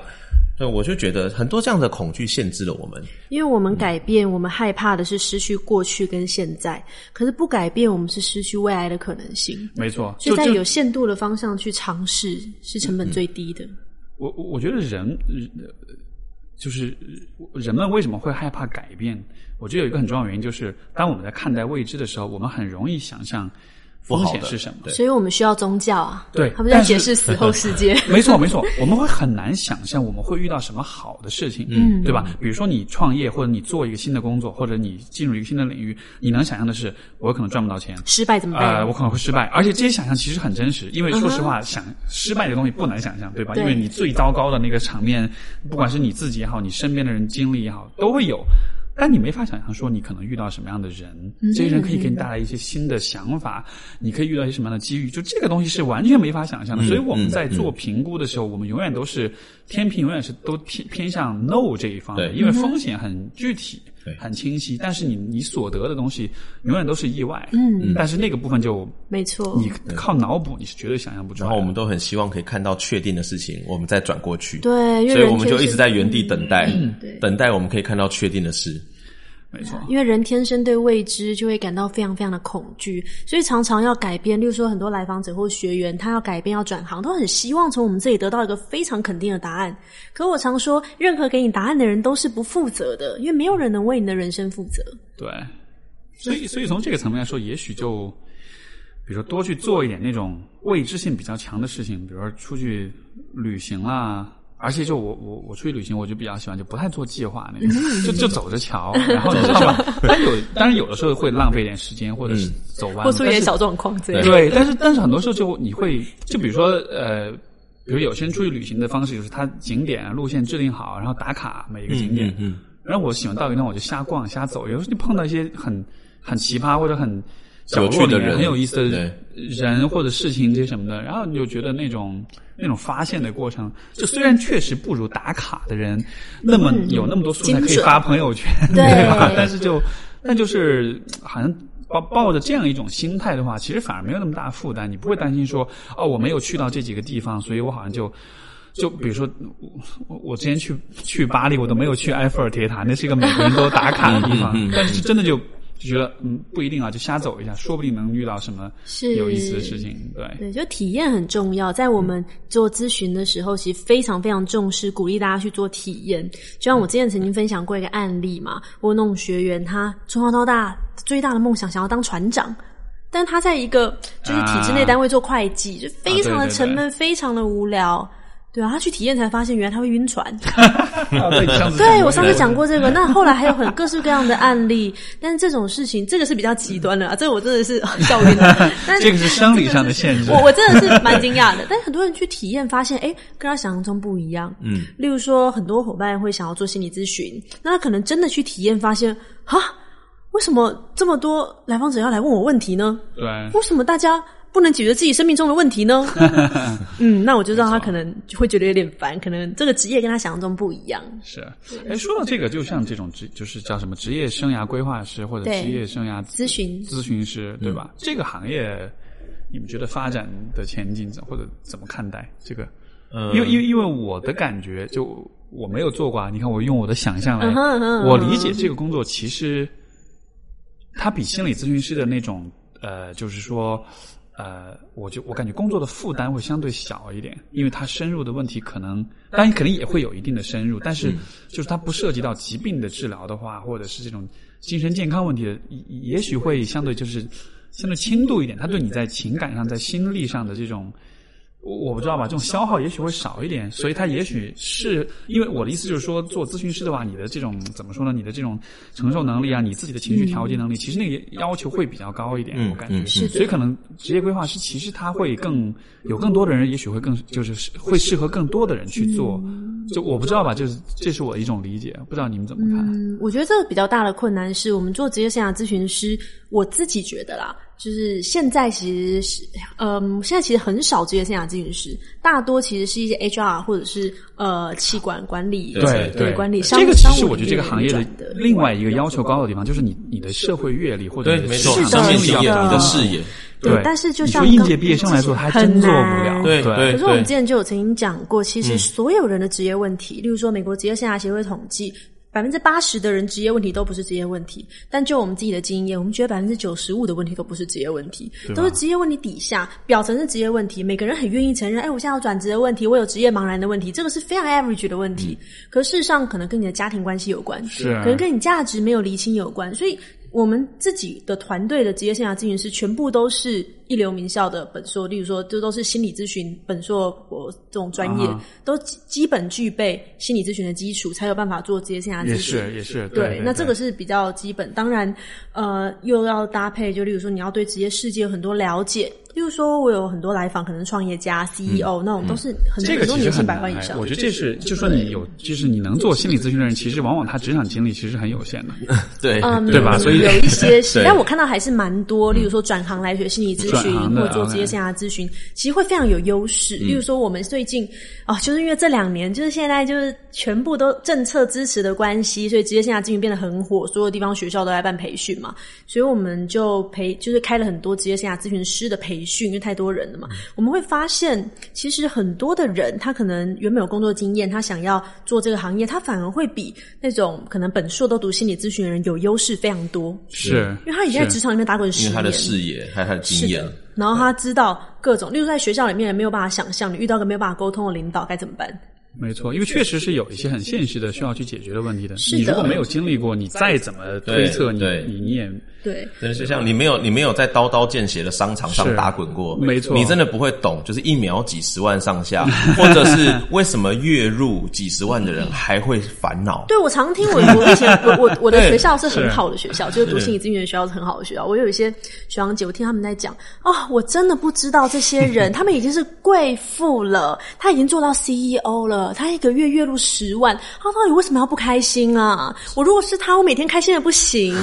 对，我就觉得很多这样的恐惧限制了我们。因为我们改变，我们害怕的是失去过去跟现在，可是不改变，我们是失去未来的可能性。没错，所以在就就有限度的方向去尝试，是成本最低的。我我我觉得人，呃就是人们为什么会害怕改变？我觉得有一个很重要的原因就是，当我们在看待未知的时候，我们很容易想象风险是什么。对所以我们需要宗教啊，对他们在解释死后世界。没错，没错，我们会很难想象我们会遇到什么好的事情，嗯，对吧？比如说你创业，或者你做一个新的工作，或者你进入一个新的领域，你能想象的是，我有可能赚不到钱，失败怎么办？呃，我可能会失败，而且这些想象其实很真实，因为说实话，想失败的东西不难想象，对吧？对因为你最糟糕的那个场面，不管是你自己也好，你身边的人经历也好，都会有。但你没法想象说你可能遇到什么样的人，这些人可以给你带来一些新的想法，你可以遇到一些什么样的机遇，就这个东西是完全没法想象的。所以我们在做评估的时候，我们永远都是天平，永远是都偏偏向 no 这一方的，对因为风险很具体对、很清晰，但是你你所得的东西永远都是意外。嗯，但是那个部分就没错，你靠脑补，你是绝对想象不出来。然后我们都很希望可以看到确定的事情，我们再转过去。对，所以我们就一直在原地等待，对等待我们可以看到确定的事。没错，因为人天生对未知就会感到非常非常的恐惧，所以常常要改变。例如说，很多来访者或学员，他要改变、要转行，都很希望从我们这里得到一个非常肯定的答案。可我常说，任何给你答案的人都是不负责的，因为没有人能为你的人生负责。对，所以所以从这个层面来说，也许就比如说多去做一点那种未知性比较强的事情，比如说出去旅行啦。而且就我我我出去旅行，我就比较喜欢就不太做计划那种，就就走着瞧，然后你知道吧？但有当然有的时候会浪费点时间，或者是走弯，或出一点小状况之类的。对，但是但是很多时候就你会就比如说呃，比如有些人出去旅行的方式就是他景点路线制定好，然后打卡每一个景点。嗯嗯然后我喜欢到一个地方我就瞎逛瞎走，有时候你碰到一些很很奇葩或者很有趣的人很有意思的对人或者事情这些什么的，然后你就觉得那种那种发现的过程，就虽然确实不如打卡的人那么有那么多素材可以发朋友圈，对吧？但是就但就是好像。抱抱着这样一种心态的话，其实反而没有那么大负担。你不会担心说，哦，我没有去到这几个地方，所以我好像就就比如说，我我之前去去巴黎，我都没有去埃菲尔铁塔，那是一个每个人都打卡的地方，但是真的就就觉得，嗯，不一定啊，就瞎走一下，说不定能遇到什么是有意思的事情。对，对，就体验很重要。在我们做咨询的时候，其实非常非常重视，鼓励大家去做体验。就像我之前曾经分享过一个案例嘛，我有那种学员，他从小到大最大的梦想想要当船长。但他在一个就是体制内单位做会计，就非常的沉闷，非常的无聊。对啊，他去体验才发现，原来他会晕船。啊对，我上次讲过这个，那后来还有很各式各样的案例，但是这种事情，这个是比较极端的啊，这个我真的是 笑晕了。但这个是生理上的限制。我我真的是蛮惊讶的，但很多人去体验发现，哎，跟他想象中不一样。嗯，例如说，很多伙伴会想要做心理咨询，那他可能真的去体验发现，啊，为什么这么多来访者要来问我问题呢？对，为什么大家不能解决自己生命中的问题呢？嗯，那我就知道他可能会觉得有点烦，可能这个职业跟他想象中不一样。是。哎，说到这个，就像这种职，就是叫什么职业生涯规划师或者职业生涯咨询咨询师，对吧？这个行业，你们觉得发展的前景怎或者怎么看待这个？呃因为因为因为我的感觉，就我没有做过啊。你看，我用我的想象来，我理解这个工作其实它比心理咨询师的那种呃，就是说呃，我就我感觉工作的负担会相对小一点，因为它深入的问题可能当然肯定也会有一定的深入，但是就是它不涉及到疾病的治疗的话，或者是这种精神健康问题的，也也许会相对就是相对轻度一点，它对你在情感上、在心力上的这种。我我不知道吧，这种消耗也许会少一点，所以它也许是因为我的意思就是说，做咨询师的话，你的这种怎么说呢？你的这种承受能力啊，你自己的情绪调节能力，其实那个要求会比较高一点，嗯我感觉。嗯是所以可能职业规划师其实他会更有更多的人，也许会更就是会适合更多的人去做。就我不知道吧，就是这是我的一种理解，不知道你们怎么看？嗯，我觉得这个比较大的困难是我们做职业生涯咨询师，我自己觉得啦，就是现在其实是，嗯，现在其实很少职业生涯咨询师，大多其实是一些 HR 或者是呃气管管理对对。管理这个其实我觉得这个行业的另外一个要求高的地方，就是你你的社会阅历或者对，你的没错，市是的生命经验、的你的视野，对，但是就像应届毕业生来说，还真做不了。对对。可是我们之前就有曾经讲过，其实所有人的职业问题，例如说美国职业生涯协会统计，百分之八十的人职业问题都不是职业问题，但就我们自己的经验，我们觉得百分之九十五的问题都不是职业问题，都是职业问题底下，表层是职业问题。每个人很愿意承认，哎，我现在有转职的问题，我有职业茫然的问题，这个是非常 average 的问题。可事实上，可能跟你的家庭关系有关，是可能跟你价值没有厘清有关，所以。我们自己的团队的职业生涯咨询师全部都是一流名校的本硕，例如说，这都是心理咨询本硕博这种专业，啊都基基本具备心理咨询的基础，才有办法做职业生涯咨询。也是也是对，对那这个是比较基本。当然，呃，又要搭配，就例如说，你要对职业世界有很多了解。例如说，我有很多来访，可能创业家、CEO、那种都是很嗯这个其实很多年薪百万以上。我觉得这是，就说你有，就是你能做心理咨询的人，其实往往他职场经历其实很有限的。对，嗯，对吧？所以有一些 是，但我看到还是蛮多，例如说转行来学心理咨询，或者做职业生涯咨询，其实会非常有优势。例如说，我们最近啊、就是因为这两年，就是现在就是全部都政策支持的关系，所以职业生涯咨询变得很火，所有地方学校都在办培训嘛，所以我们就培就是开了很多职业生涯咨询师的培训，因为太多人了嘛，我们会发现，其实很多的人他可能原本有工作经验，他想要做这个行业，他反而会比那种可能本硕都读心理咨询的人有优势非常多。是，因为他已经在职场里面打滚十年，因为他的视野还有他的经验，然后他知道各种，例如在学校里面没有办法想象，你遇到个没有办法沟通的领导该怎么办？没错，因为确实是有一些很现实的需要去解决的问题的。是的你如果没有经历过，你再怎么推测，你你你也对，真是像你没有你没有在刀刀见血的商场上打滚过，没错你真的不会懂，就是一秒几十万上下，或者是为什么月入几十万的人还会烦恼。对我常听我我以前我我我的学校是很好的学校，就是读心理咨询的学校是很好的学校。我有一些学长姐，我听他们在讲哦，我真的不知道这些人，他们已经是贵妇了，他已经做到 CEO 了，他一个月月入十万，他到底为什么要不开心啊？我如果是他，我每天开心的不行。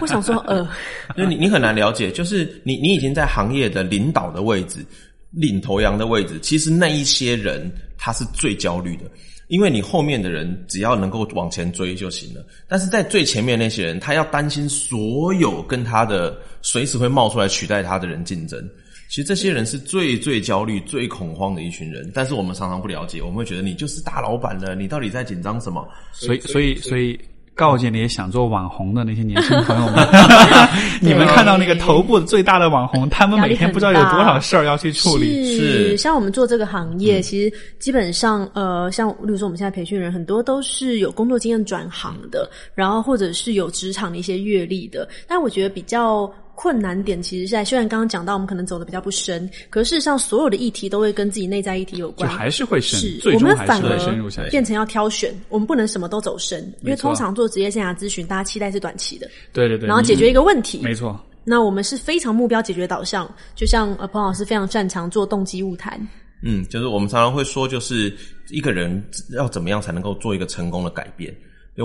我想说，呃，因为你你很难了解，就是你你已经在行业的领导的位置、领头羊的位置，其实那一些人他是最焦虑的，因为你后面的人只要能够往前追就行了，但是在最前面那些人，他要担心所有跟他的随时会冒出来取代他的人竞争。其实这些人是最最焦虑、最恐慌的一群人，但是我们常常不了解，我们会觉得你就是大老板了，你到底在紧张什么？所以所以所以告诫那些想做网红的那些年轻朋友们，你们看到那个头部最大的网红，他们每天不知道有多少事儿要去处理。是像我们做这个行业，其实基本上呃，像比如说我们现在培训人很多都是有工作经验转行的，然后或者是有职场的一些阅历的。但我觉得比较困难点，其实是在虽然刚刚讲到我们可能走的比较不深，可是事实上所有的议题都会跟自己内在议题有就关。还是会深，是最终还我们反是会深入下去。而变成要挑选，我们不能什么都走深，因为通常做职业生涯咨询，大家期待是短期的，对对对，然后解决一个问题。没错，那我们是非常目标解决导向，就像呃彭老师非常擅长做动机物谈。嗯，就是我们常常会说，就是一个人要怎么样才能够做一个成功的改变。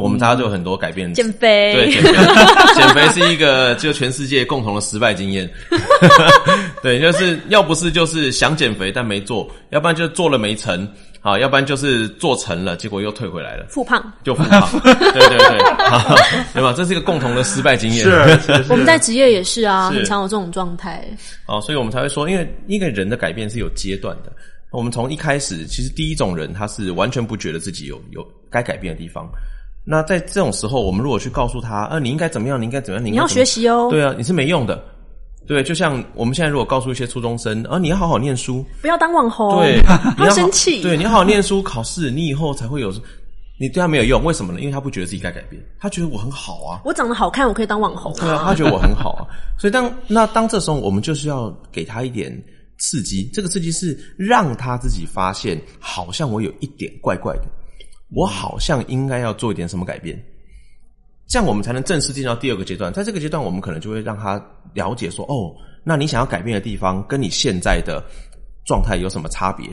我们大家就有很多改变，减肥对，减肥，减肥是一个就全世界共同的失败经验。对，就是要不是就是想减肥但没做，要不然就做了没成，啊，要不然就是做成了，结果又退回来了，复胖，就复胖。对对对，好对吧？这是一个共同的失败经验。是我们在职业也是啊，很常有这种状态。哦，所以我们才会说，因为一个人的改变是有阶段的。我们从一开始，其实第一种人他是完全不觉得自己有有该改变的地方。那在这种时候，我们如果去告诉他，呃，你应该怎么样，你应该怎么样，你要学习哦，对啊，你是没用的。对，就像我们现在如果告诉一些初中生，啊，你要好好念书，不要当网红，对，你要生气。对，你要好好念书，考试，你以后才会有。你对他没有用，为什么呢？因为他不觉得自己该改变，他觉得我很好啊。我长得好看，我可以当网红对啊，他觉得我很好啊，所以当那当这时候，我们就是要给他一点刺激，这个刺激是让他自己发现，好像我有一点怪怪的，我好像应该要做一点什么改变，这样我们才能正式进到第二个阶段。在这个阶段，我们可能就会让他了解说，哦，那你想要改变的地方跟你现在的状态有什么差别？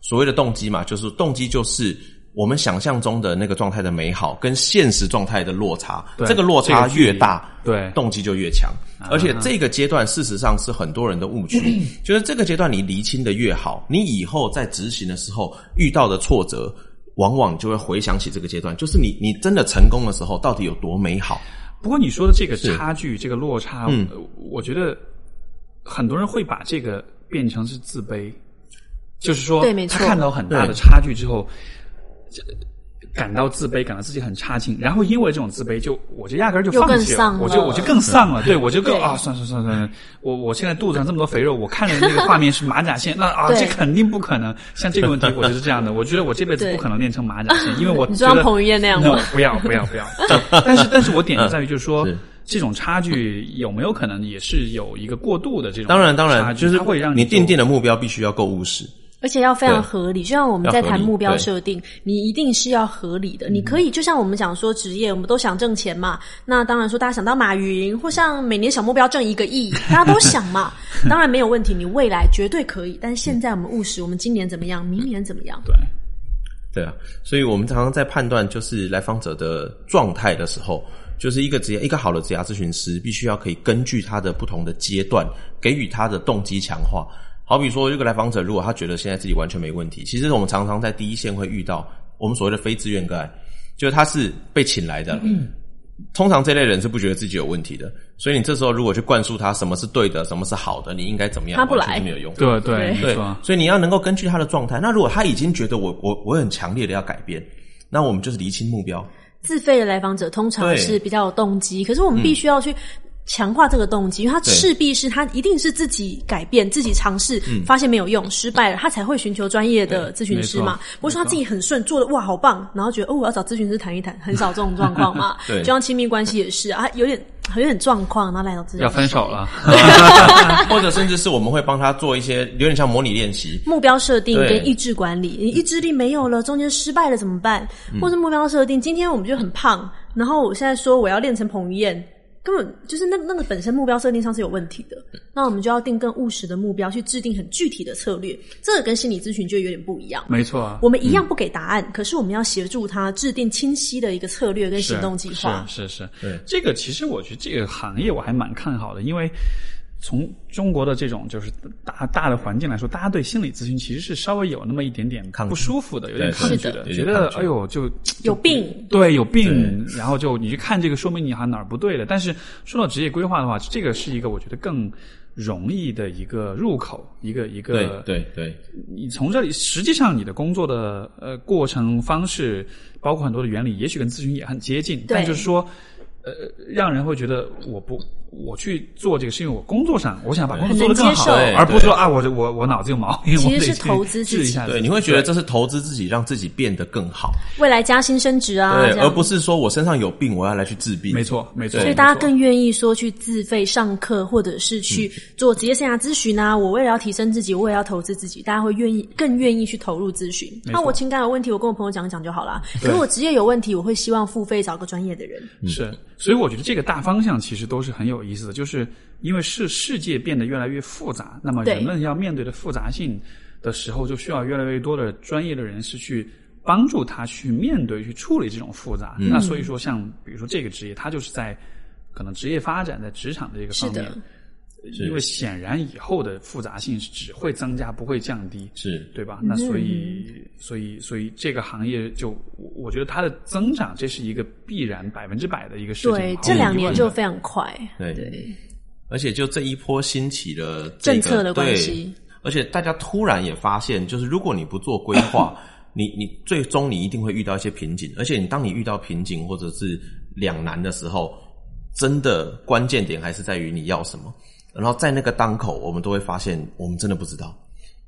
所谓的动机嘛，就是动机就是。我们想象中的那个状态的美好，跟现实状态的落差，这个落差越大，对动机就越强。而且这个阶段事实上是很多人的误区，就是这个阶段你厘清的越好，你以后在执行的时候遇到的挫折，往往就会回想起这个阶段，就是你你真的成功的时候到底有多美好。不过你说的这个差距，这个落差，我觉得很多人会把这个变成是自卑，就是说，对没错。他看到很大的差距之后，这感到自卑，感到自己很差劲，然后因为这种自卑就，我就压根儿就放弃了，了我就我就更丧了，对我就更啊，算算算算，我我现在肚子上这么多肥肉，我看着那个画面是马甲线，那啊，这肯定不可能。像这个问题，我就是这样的，我觉得我这辈子不可能练成马甲线，因为我觉得彭于晏那样吗？不要不要不要。但是但是我点就在于，就是说是这种差距有没有可能也是有一个过度的这种当然当然，就是它会让你定做定的目标必须要够务实。而且要非常合理，就像我们在谈目标设定，你一定是要合理的。你可以就像我们讲说职业，我们都想挣钱嘛，那当然说大家想当马云，或像每年小目标挣一个亿，大家都想嘛，当然没有问题，你未来绝对可以。但是现在我们务实，我们今年怎么样，明年怎么样？对。对啊，所以我们常常在判断就是来访者的状态的时候，就是一个职业一个好的职业咨询师，必须要可以根据他的不同的阶段，给予他的动机强化。好比说，这个来访者如果他觉得现在自己完全没问题，其实我们常常在第一线会遇到我们所谓的非自愿个案，就是他是被请来的。嗯通常这类人是不觉得自己有问题的，所以你这时候如果去灌输他什么是对的，什么是好的，你应该怎么样，他不来没有用。对对，对所以你要能够根据他的状态。那如果他已经觉得我我我很强烈的要改变，那我们就是厘清目标。自费的来访者通常是比较有动机，可是我们必须要去。强化这个动机，因为他对。势必是他一定是自己改变、自己尝试，发现没有用、失败了，他才会寻求专业的咨询师嘛。不是说他自己很顺，做的哇好棒，然后觉得哦我要找咨询师谈一谈，很少 这种状况嘛。对。就像亲密关系也是啊，有点有点状况，然后来到咨询师要分手了。或者甚至是我们会帮他做一些有点像模拟练习，目标设定跟意志管理，你意志力没有了，中间失败了怎么办？或者目标设定，今天我们就很胖，然后我现在说我要练成彭于晏，根本就是那那个本身目标设定上是有问题的。那我们就要定更务实的目标，去制定很具体的策略。这个跟心理咨询就有点不一样。没错啊，我们一样不给答案，可是我们要协助他制定清晰的一个策略跟行动计划。是是是，对这个其实我觉得这个行业我还蛮看好的，因为从中国的这种就是大大的环境来说，大家对心理咨询其实是稍微有那么一点点不舒服的，有点抗拒的的，觉得哎呦就有病，对，有病，然后就你去看这个，说明你好像哪儿不对的。但是说到职业规划的话，这个是一个我觉得更容易的一个入口，一个一个对对，你从这里，实际上你的工作的呃过程方式，包括很多的原理，也许跟咨询也很接近，但就是说，呃，让人会觉得我不我去做这个，是因为我工作上我想把工作做得更好，很能接受。而不是说啊，我我我脑子有毛病，其实是投资自己。治一下。对，你会觉得这是投资自己，让自己变得更好，未来加薪升职啊，对，而不是说我身上有病，我要来去治病。没错没错，所以大家更愿意说去自费上课，或者是去做职业生涯咨询啊。我为了要提升自己，我也要投资自己，大家会愿意更愿意去投入咨询。那我情感有问题，我跟我朋友讲讲就好啦。如果我职业有问题，我会希望付费找个专业的人。是，所以我觉得这个大方向其实都是很有意思的，就是因为是世界变得越来越复杂，那么人们要面对的复杂性的时候，就需要越来越多的专业的人士去帮助他去面对、去处理这种复杂。那所以说，像比如说这个职业，它就是在可能职业发展在职场的这个方面。因为显然以后的复杂性是只会增加，不会降低。是对吧？那所以，所以，所以这个行业就，我我觉得它的增长，这是一个必然百分之百的一个事情。对，这两年就非常快。对对，而且就这一波兴起的这个政策的关系而且大家突然也发现，就是如果你不做规划，你你最终你一定会遇到一些瓶颈，而且你当你遇到瓶颈或者是两难的时候，真的关键点还是在于你要什么。然后在那个当口，我们都会发现我们真的不知道。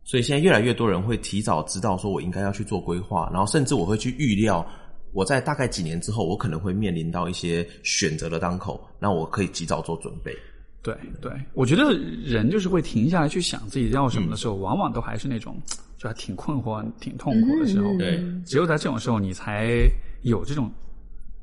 所以现在越来越多人会提早知道，说我应该要去做规划，然后甚至我会去预料，我在大概几年之后，我可能会面临到一些选择的当口，那我可以及早做准备。对对，我觉得人就是会停下来去想自己要什么的时候，嗯往往都还是那种就还挺困惑、挺痛苦的时候。嗯对，只有在这种时候，你才有这种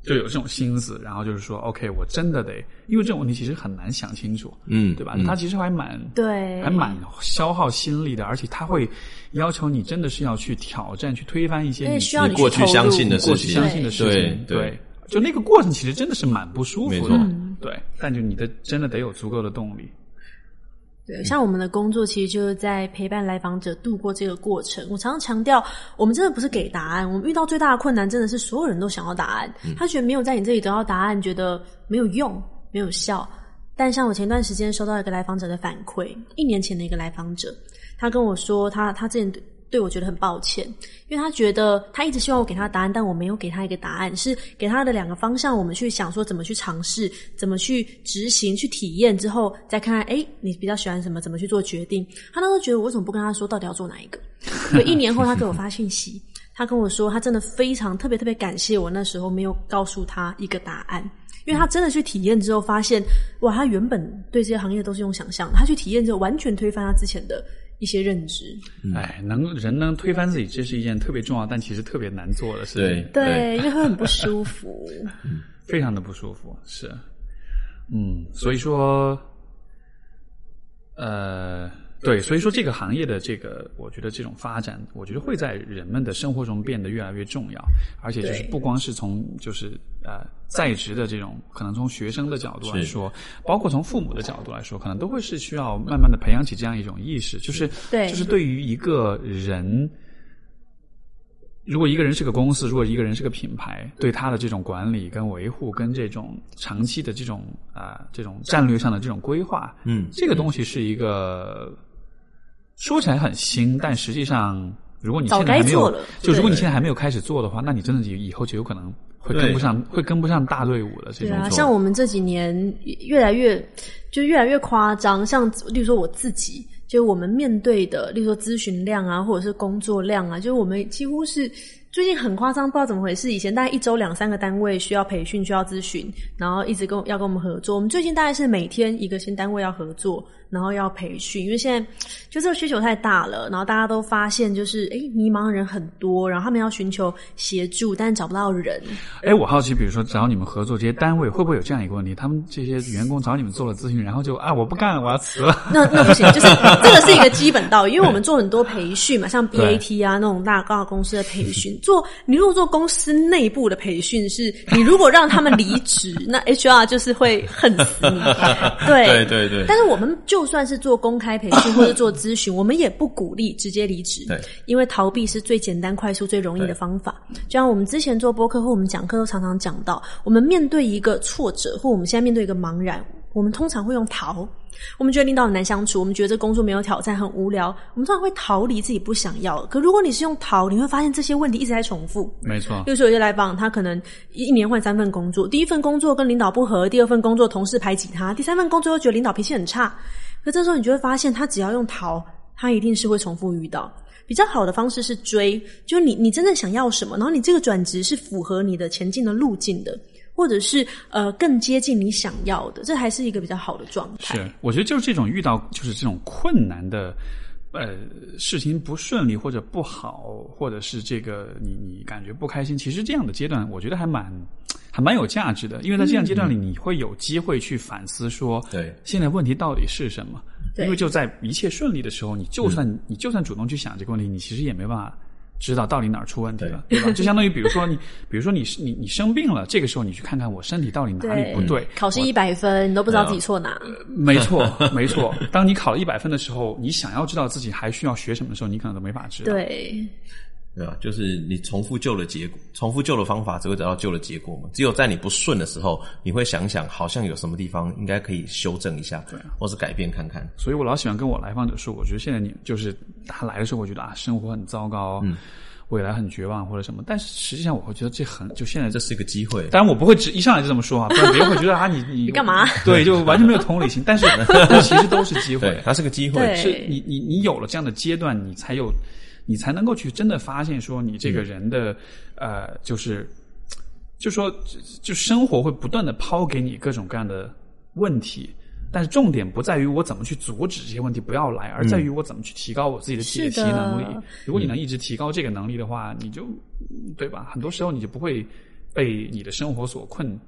就有这种心思，然后就是说，OK，我真的得，因为这种问题其实很难想清楚，嗯对吧？嗯。它其实还蛮对。还蛮消耗心力的，而且他会要求你真的是要去挑战、去推翻一些你需要你你过去相信的事情。过去相信的事情，对对。就那个过程其实真的是蛮不舒服的，对，但就你的真的得有足够的动力，对，像我们的工作其实就是在陪伴来访者度过这个过程。我常常强调，我们真的不是给答案，我们遇到最大的困难真的是所有人都想要答案，他觉得没有在你这里得到答案，觉得没有用、没有效。但像我前段时间收到一个来访者的反馈，一年前的一个来访者，他跟我说他他之前对我觉得很抱歉，因为他觉得他一直希望我给他答案，但我没有给他一个答案，是给他的两个方向，我们去想说怎么去尝试，怎么去执行，去体验之后再看看，哎，你比较喜欢什么，怎么去做决定。他那时候觉得我为什么不跟他说到底要做哪一个？所以一年后他给我发信息，他跟我说他真的非常特别特别感谢我那时候没有告诉他一个答案。因为他真的去体验之后，发现哇，他原本对这些行业都是用想象，他去体验之后，完全推翻他之前的一些认知。哎，能人能推翻自己，这是一件特别重要，但其实特别难做的事情。对对，因为会很不舒服，非常的不舒服。是，嗯，所以说，呃。对，所以说这个行业的这个，我觉得这种发展，我觉得会在人们的生活中变得越来越重要，而且就是不光是从就是呃在职的这种，可能从学生的角度来说，包括从父母的角度来说，可能都会是需要慢慢的培养起这样一种意识，就是对，就是对于一个人，如果一个人是个公司，如果一个人是个品牌，对他的这种管理跟维护跟这种长期的这种啊这种战略上的这种规划，嗯，这个东西是一个。说起来很新，但实际上，如果你现在还没有，就如果你现在还没有开始做的话，那你真的以后就有可能会跟不上，会跟不上大队伍的这种。对啊，像我们这几年越来越就越来越夸张，像例如说我自己，就我们面对的，例如说咨询量啊，或者是工作量啊，就是我们几乎是最近很夸张，不知道怎么回事。以前大概一周两三个单位需要培训，需要咨询，然后一直跟要跟我们合作。我们最近大概是每天一个新单位要合作。然后要培训，因为现在就这个需求太大了，然后大家都发现就是哎，迷茫的人很多，然后他们要寻求协助，但是找不到人。哎，我好奇，比如说找你们合作这些单位，会不会有这样一个问题？他们这些员工找你们做了咨询，然后就啊，我不干了，我要辞了。那那不行，就是这个是一个基本道理，因为我们做很多培训嘛，像 BAT 啊那种大大公司的培训，做你如果做公司内部的培训，是你如果让他们离职，那 HR 就是会恨死你。对对对对。但是我们就就算是做公开培训 或者做咨询，我们也不鼓励直接离职，对，因为逃避是最简单、快速、最容易的方法。就像我们之前做播客或我们讲课都常常讲到，我们面对一个挫折或我们现在面对一个茫然，我们通常会用逃。我们觉得领导很难相处，我们觉得这工作没有挑战，很无聊，我们通常会逃离自己不想要。可如果你是用逃，你会发现这些问题一直在重复。没错，比如说有些来访，他可能一年换三份工作，第一份工作跟领导不合，第二份工作同事排挤他，第三份工作又觉得领导脾气很差。可这时候你就会发现，他只要用逃，他一定是会重复遇到。比较好的方式是追，就你你真正想要什么，然后你这个转职是符合你的前进的路径的。或者是呃更接近你想要的，这还是一个比较好的状态。是，我觉得就是这种遇到就是这种困难的，呃，事情不顺利或者不好，或者是这个你你感觉不开心，其实这样的阶段，我觉得还蛮还蛮有价值的，因为在这样阶段里，你会有机会去反思说，对，现在问题到底是什么？因为就在一切顺利的时候，你就算你就算主动去想这个问题，你其实也没办法。知道到底哪儿出问题了，对吧？就相当于，比如说你，比如说你你你生病了，这个时候你去看看我身体到底哪里不对。考试一百分，你都不知道自己错哪。没错，没错。当你考了一百分的时候，你想要知道自己还需要学什么的时候，你可能都没法知道。对。对吧？就是你重复旧的结果，重复旧的方法，只会得到旧的结果嘛。只有在你不顺的时候，你会想想，好像有什么地方应该可以修正一下，对，或是改变看看。所以我老喜欢跟我来访者说，我觉得现在你就是他来的时候，我觉得啊，生活很糟糕，嗯，未来很绝望或者什么。但是实际上，我会觉得这很就现在这是一个机会。当然，我不会只一上来就这么说啊，不然别人会觉得啊，你你 你干嘛？对，就完全没有同理心。但是，但其实都是机会，它是个机会。是你你你有了这样的阶段，你才有。你才能够去真的发现，说你这个人的，呃，就是，就说，就生活会不断的抛给你各种各样的问题，但是重点不在于我怎么去阻止这些问题不要来，而在于我怎么去提高我自己的解题能力。如果你能一直提高这个能力的话，你就，对吧？很多时候你就不会被你的生活所困。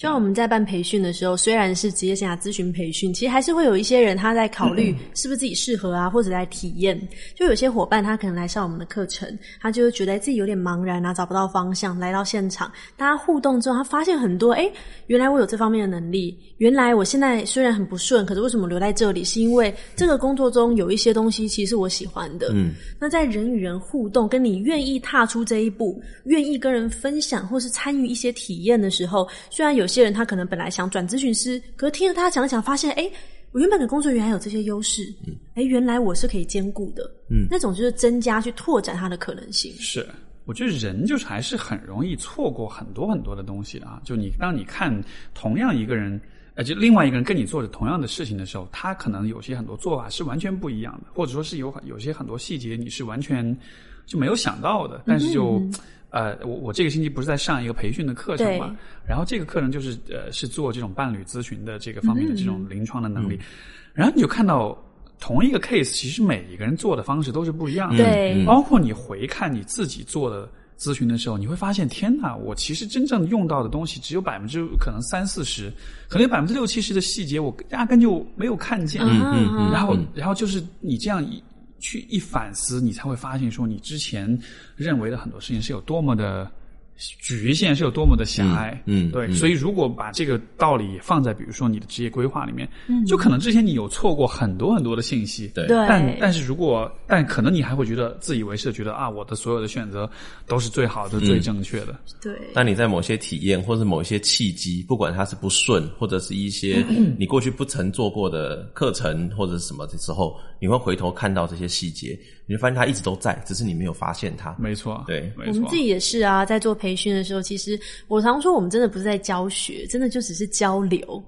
就像我们在办培训的时候，虽然是职业生涯咨询培训，其实还是会有一些人他在考虑是不是自己适合啊，或者在体验。就有些伙伴他可能来上我们的课程，他就会觉得自己有点茫然啊，找不到方向。来到现场，大家互动之后，他发现很多，哎，原来我有这方面的能力。原来我现在虽然很不顺，可是为什么留在这里？是因为这个工作中有一些东西其实是我喜欢的。嗯，那在人与人互动，跟你愿意踏出这一步，愿意跟人分享或是参与一些体验的时候，虽然有。有些人他可能本来想转咨询师，可是听了他讲讲，发现哎，我原本的工作原来有这些优势，哎，哎，原来我是可以兼顾的，嗯，那种就是增加去拓展他的可能性。是，我觉得人就是还是很容易错过很多很多的东西的啊。就你当你看同样一个人，呃，就另外一个人跟你做着同样的事情的时候，他可能有些很多做法是完全不一样的，或者说是有有些很多细节你是完全就没有想到的，但是就。呃，我我这个星期不是在上一个培训的课程嘛，然后这个课程就是呃是做这种伴侣咨询的这个方面的这种临床的能力，然后你就看到同一个 case，其实每一个人做的方式都是不一样的，对，包括你回看你自己做的咨询的时候，你会发现，天哪，我其实真正用到的东西只有百分之可能三四十，可能有百分之六七十的细节我压根就没有看见，嗯嗯嗯，然后然后就是你这样一。去一反思，你才会发现，说你之前认为的很多事情是有多么的。局限是有多么的狭隘，嗯，对，所以如果把这个道理放在比如说你的职业规划里面，嗯，就可能之前你有错过很多很多的信息，对，但但是如果但可能你还会觉得自以为是觉得啊，我的所有的选择都是最好的、最正确的，对。但你在某些体验或者某些契机，不管它是不顺，或者是一些你过去不曾做过的课程或者是什么的时候，你会回头看到这些细节。你会发现它一直都在，只是你没有发现它。没错，对，我们自己也是啊，在做培训的时候，其实我常说，我们真的不是在教学，真的就只是交流。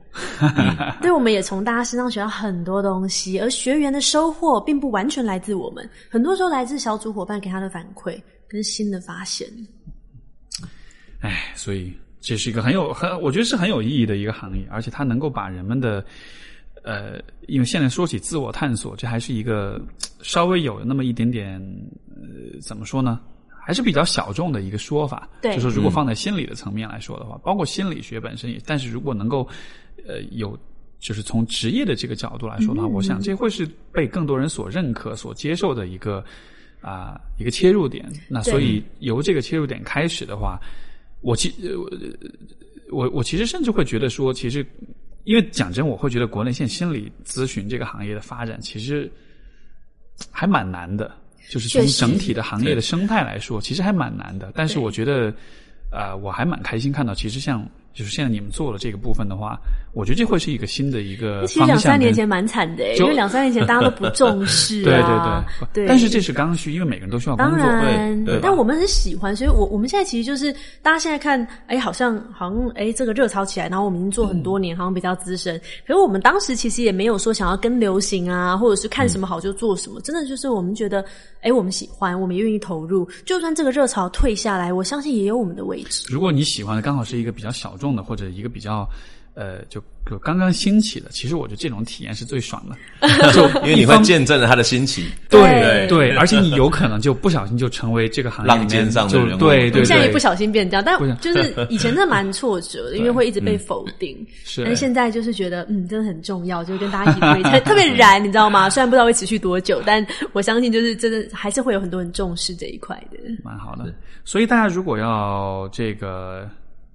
对，我们也从大家身上学到很多东西，而学员的收获并不完全来自我们，很多时候来自小组伙伴给他的反馈跟新的发现。哎，所以这是一个很有很，我觉得是很有意义的一个行业，而且它能够把人们的。呃，因为现在说起自我探索，这还是一个稍微有那么一点点，呃，怎么说呢？还是比较小众的一个说法。对，就是如果放在心理的层面来说的话，包括心理学本身也，但是如果能够，呃，有就是从职业的这个角度来说的话，我想这会是被更多人所认可、所接受的一个啊一个切入点。那所以由这个切入点开始的话，我其我我其实甚至会觉得说，其实。因为讲真，我会觉得国内现心理咨询这个行业的发展其实还蛮难的，就是从整体的行业的生态来说，其实还蛮难的。但是我觉得，呃，我还蛮开心看到，其实像。就是现在你们做了这个部分的话，我觉得这会是一个新的一个其实两三年前蛮惨的，因为两三年前大家都不重视啊。对对对。但是这是刚需，因为每个人都需要工作。当然，对。但我们很喜欢，所以我我们现在其实就是大家现在看，哎，好像好像哎，这个热潮起来，然后我们已经做很多年，好像比较资深。可是我们当时其实也没有说想要跟流行啊，或者是看什么好就做什么。真的就是我们觉得，哎，我们喜欢，我们愿意投入。就算这个热潮退下来，我相信也有我们的位置。如果你喜欢的刚好是一个比较小众的，或者一个比较，呃，就就刚刚兴起的，其实我觉得这种体验是最爽的，就因为你会见证了它的兴起，对对，而且你有可能就不小心就成为这个行业浪尖上的人物，对对，现在也不小心变掉，但就是以前真的蛮挫折的，因为会一直被否定，是，但现在就是觉得嗯，真的很重要，就是跟大家一起推，特别燃，你知道吗？虽然不知道会持续多久，但我相信就是真的还是会有很多人重视这一块的，蛮好的。所以大家如果要这个。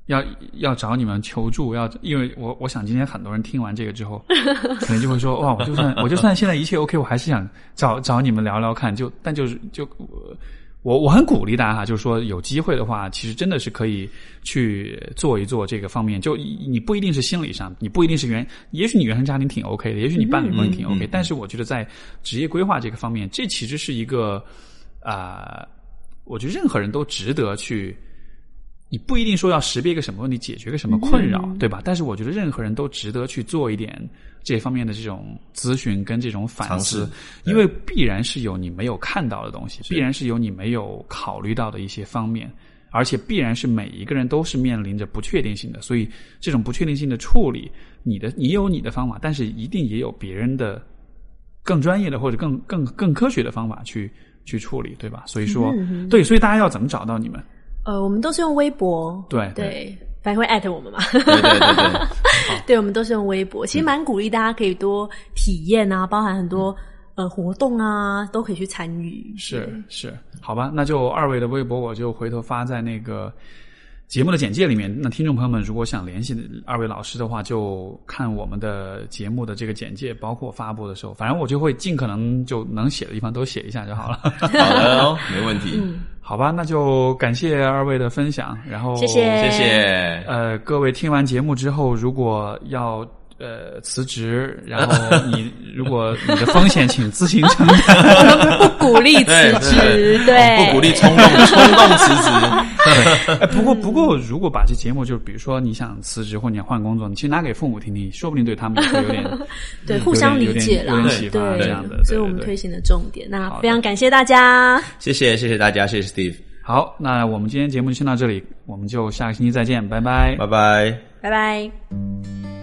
要要找你们求助，要因为我我想今天很多人听完这个之后，可能就会说哇，我就算我就算现在一切 OK，我还是想找找你们聊聊看。就但就是就我我很鼓励大家哈，就是说有机会的话，其实真的是可以去做一做这个方面。就你不一定是心理上，你不一定是原，也许你原生家庭挺 OK 的，也许你伴侣关系挺 OK，但是我觉得在职业规划这个方面，这其实是一个啊，我觉得任何人都值得去。你不一定说要识别一个什么问题，解决个什么困扰，对吧？但是我觉得任何人都值得去做一点这方面的这种咨询跟这种反思，因为必然是有你没有看到的东西，必然是有你没有考虑到的一些方面，而且必然是每一个人都是面临着不确定性的，所以这种不确定性的处理，你的你有你的方法，但是一定也有别人的更专业的或者更更更科学的方法去去处理，对吧？所以说，对，所以大家要怎么找到你们？呃，我们都是用微博，对对，反正会艾特我们嘛。对对对，对，我们都是用微博。其实蛮鼓励大家可以多体验啊，包含很多呃活动啊，都可以去参与。是是，好吧，那就二位的微博，我就回头发在那个。节目的简介里面，那听众朋友们如果想联系二位老师的话，就看我们的节目的这个简介，包括发布的时候，反正我就会尽可能就能写的地方都写一下就好了。好的哦，没问题。好吧，那就感谢二位的分享，然后谢谢谢谢。呃，各位听完节目之后，如果要。呃，辞职，然后你如果你的风险，请自行承担。不鼓励辞职，对，不鼓励冲动冲动辞职。哎，不过不过，如果把这节目，就是比如说你想辞职或你想换工作，你其实拿给父母听听，说不定对他们会有点 对互相理解啦，有点启发对这样的。这是我们对对推行的重点。那非常感谢大家，谢谢谢谢大家，谢谢 Steve，好，那我们今天节目就先到这里，我们就下个星期再见，拜拜。拜拜。拜拜。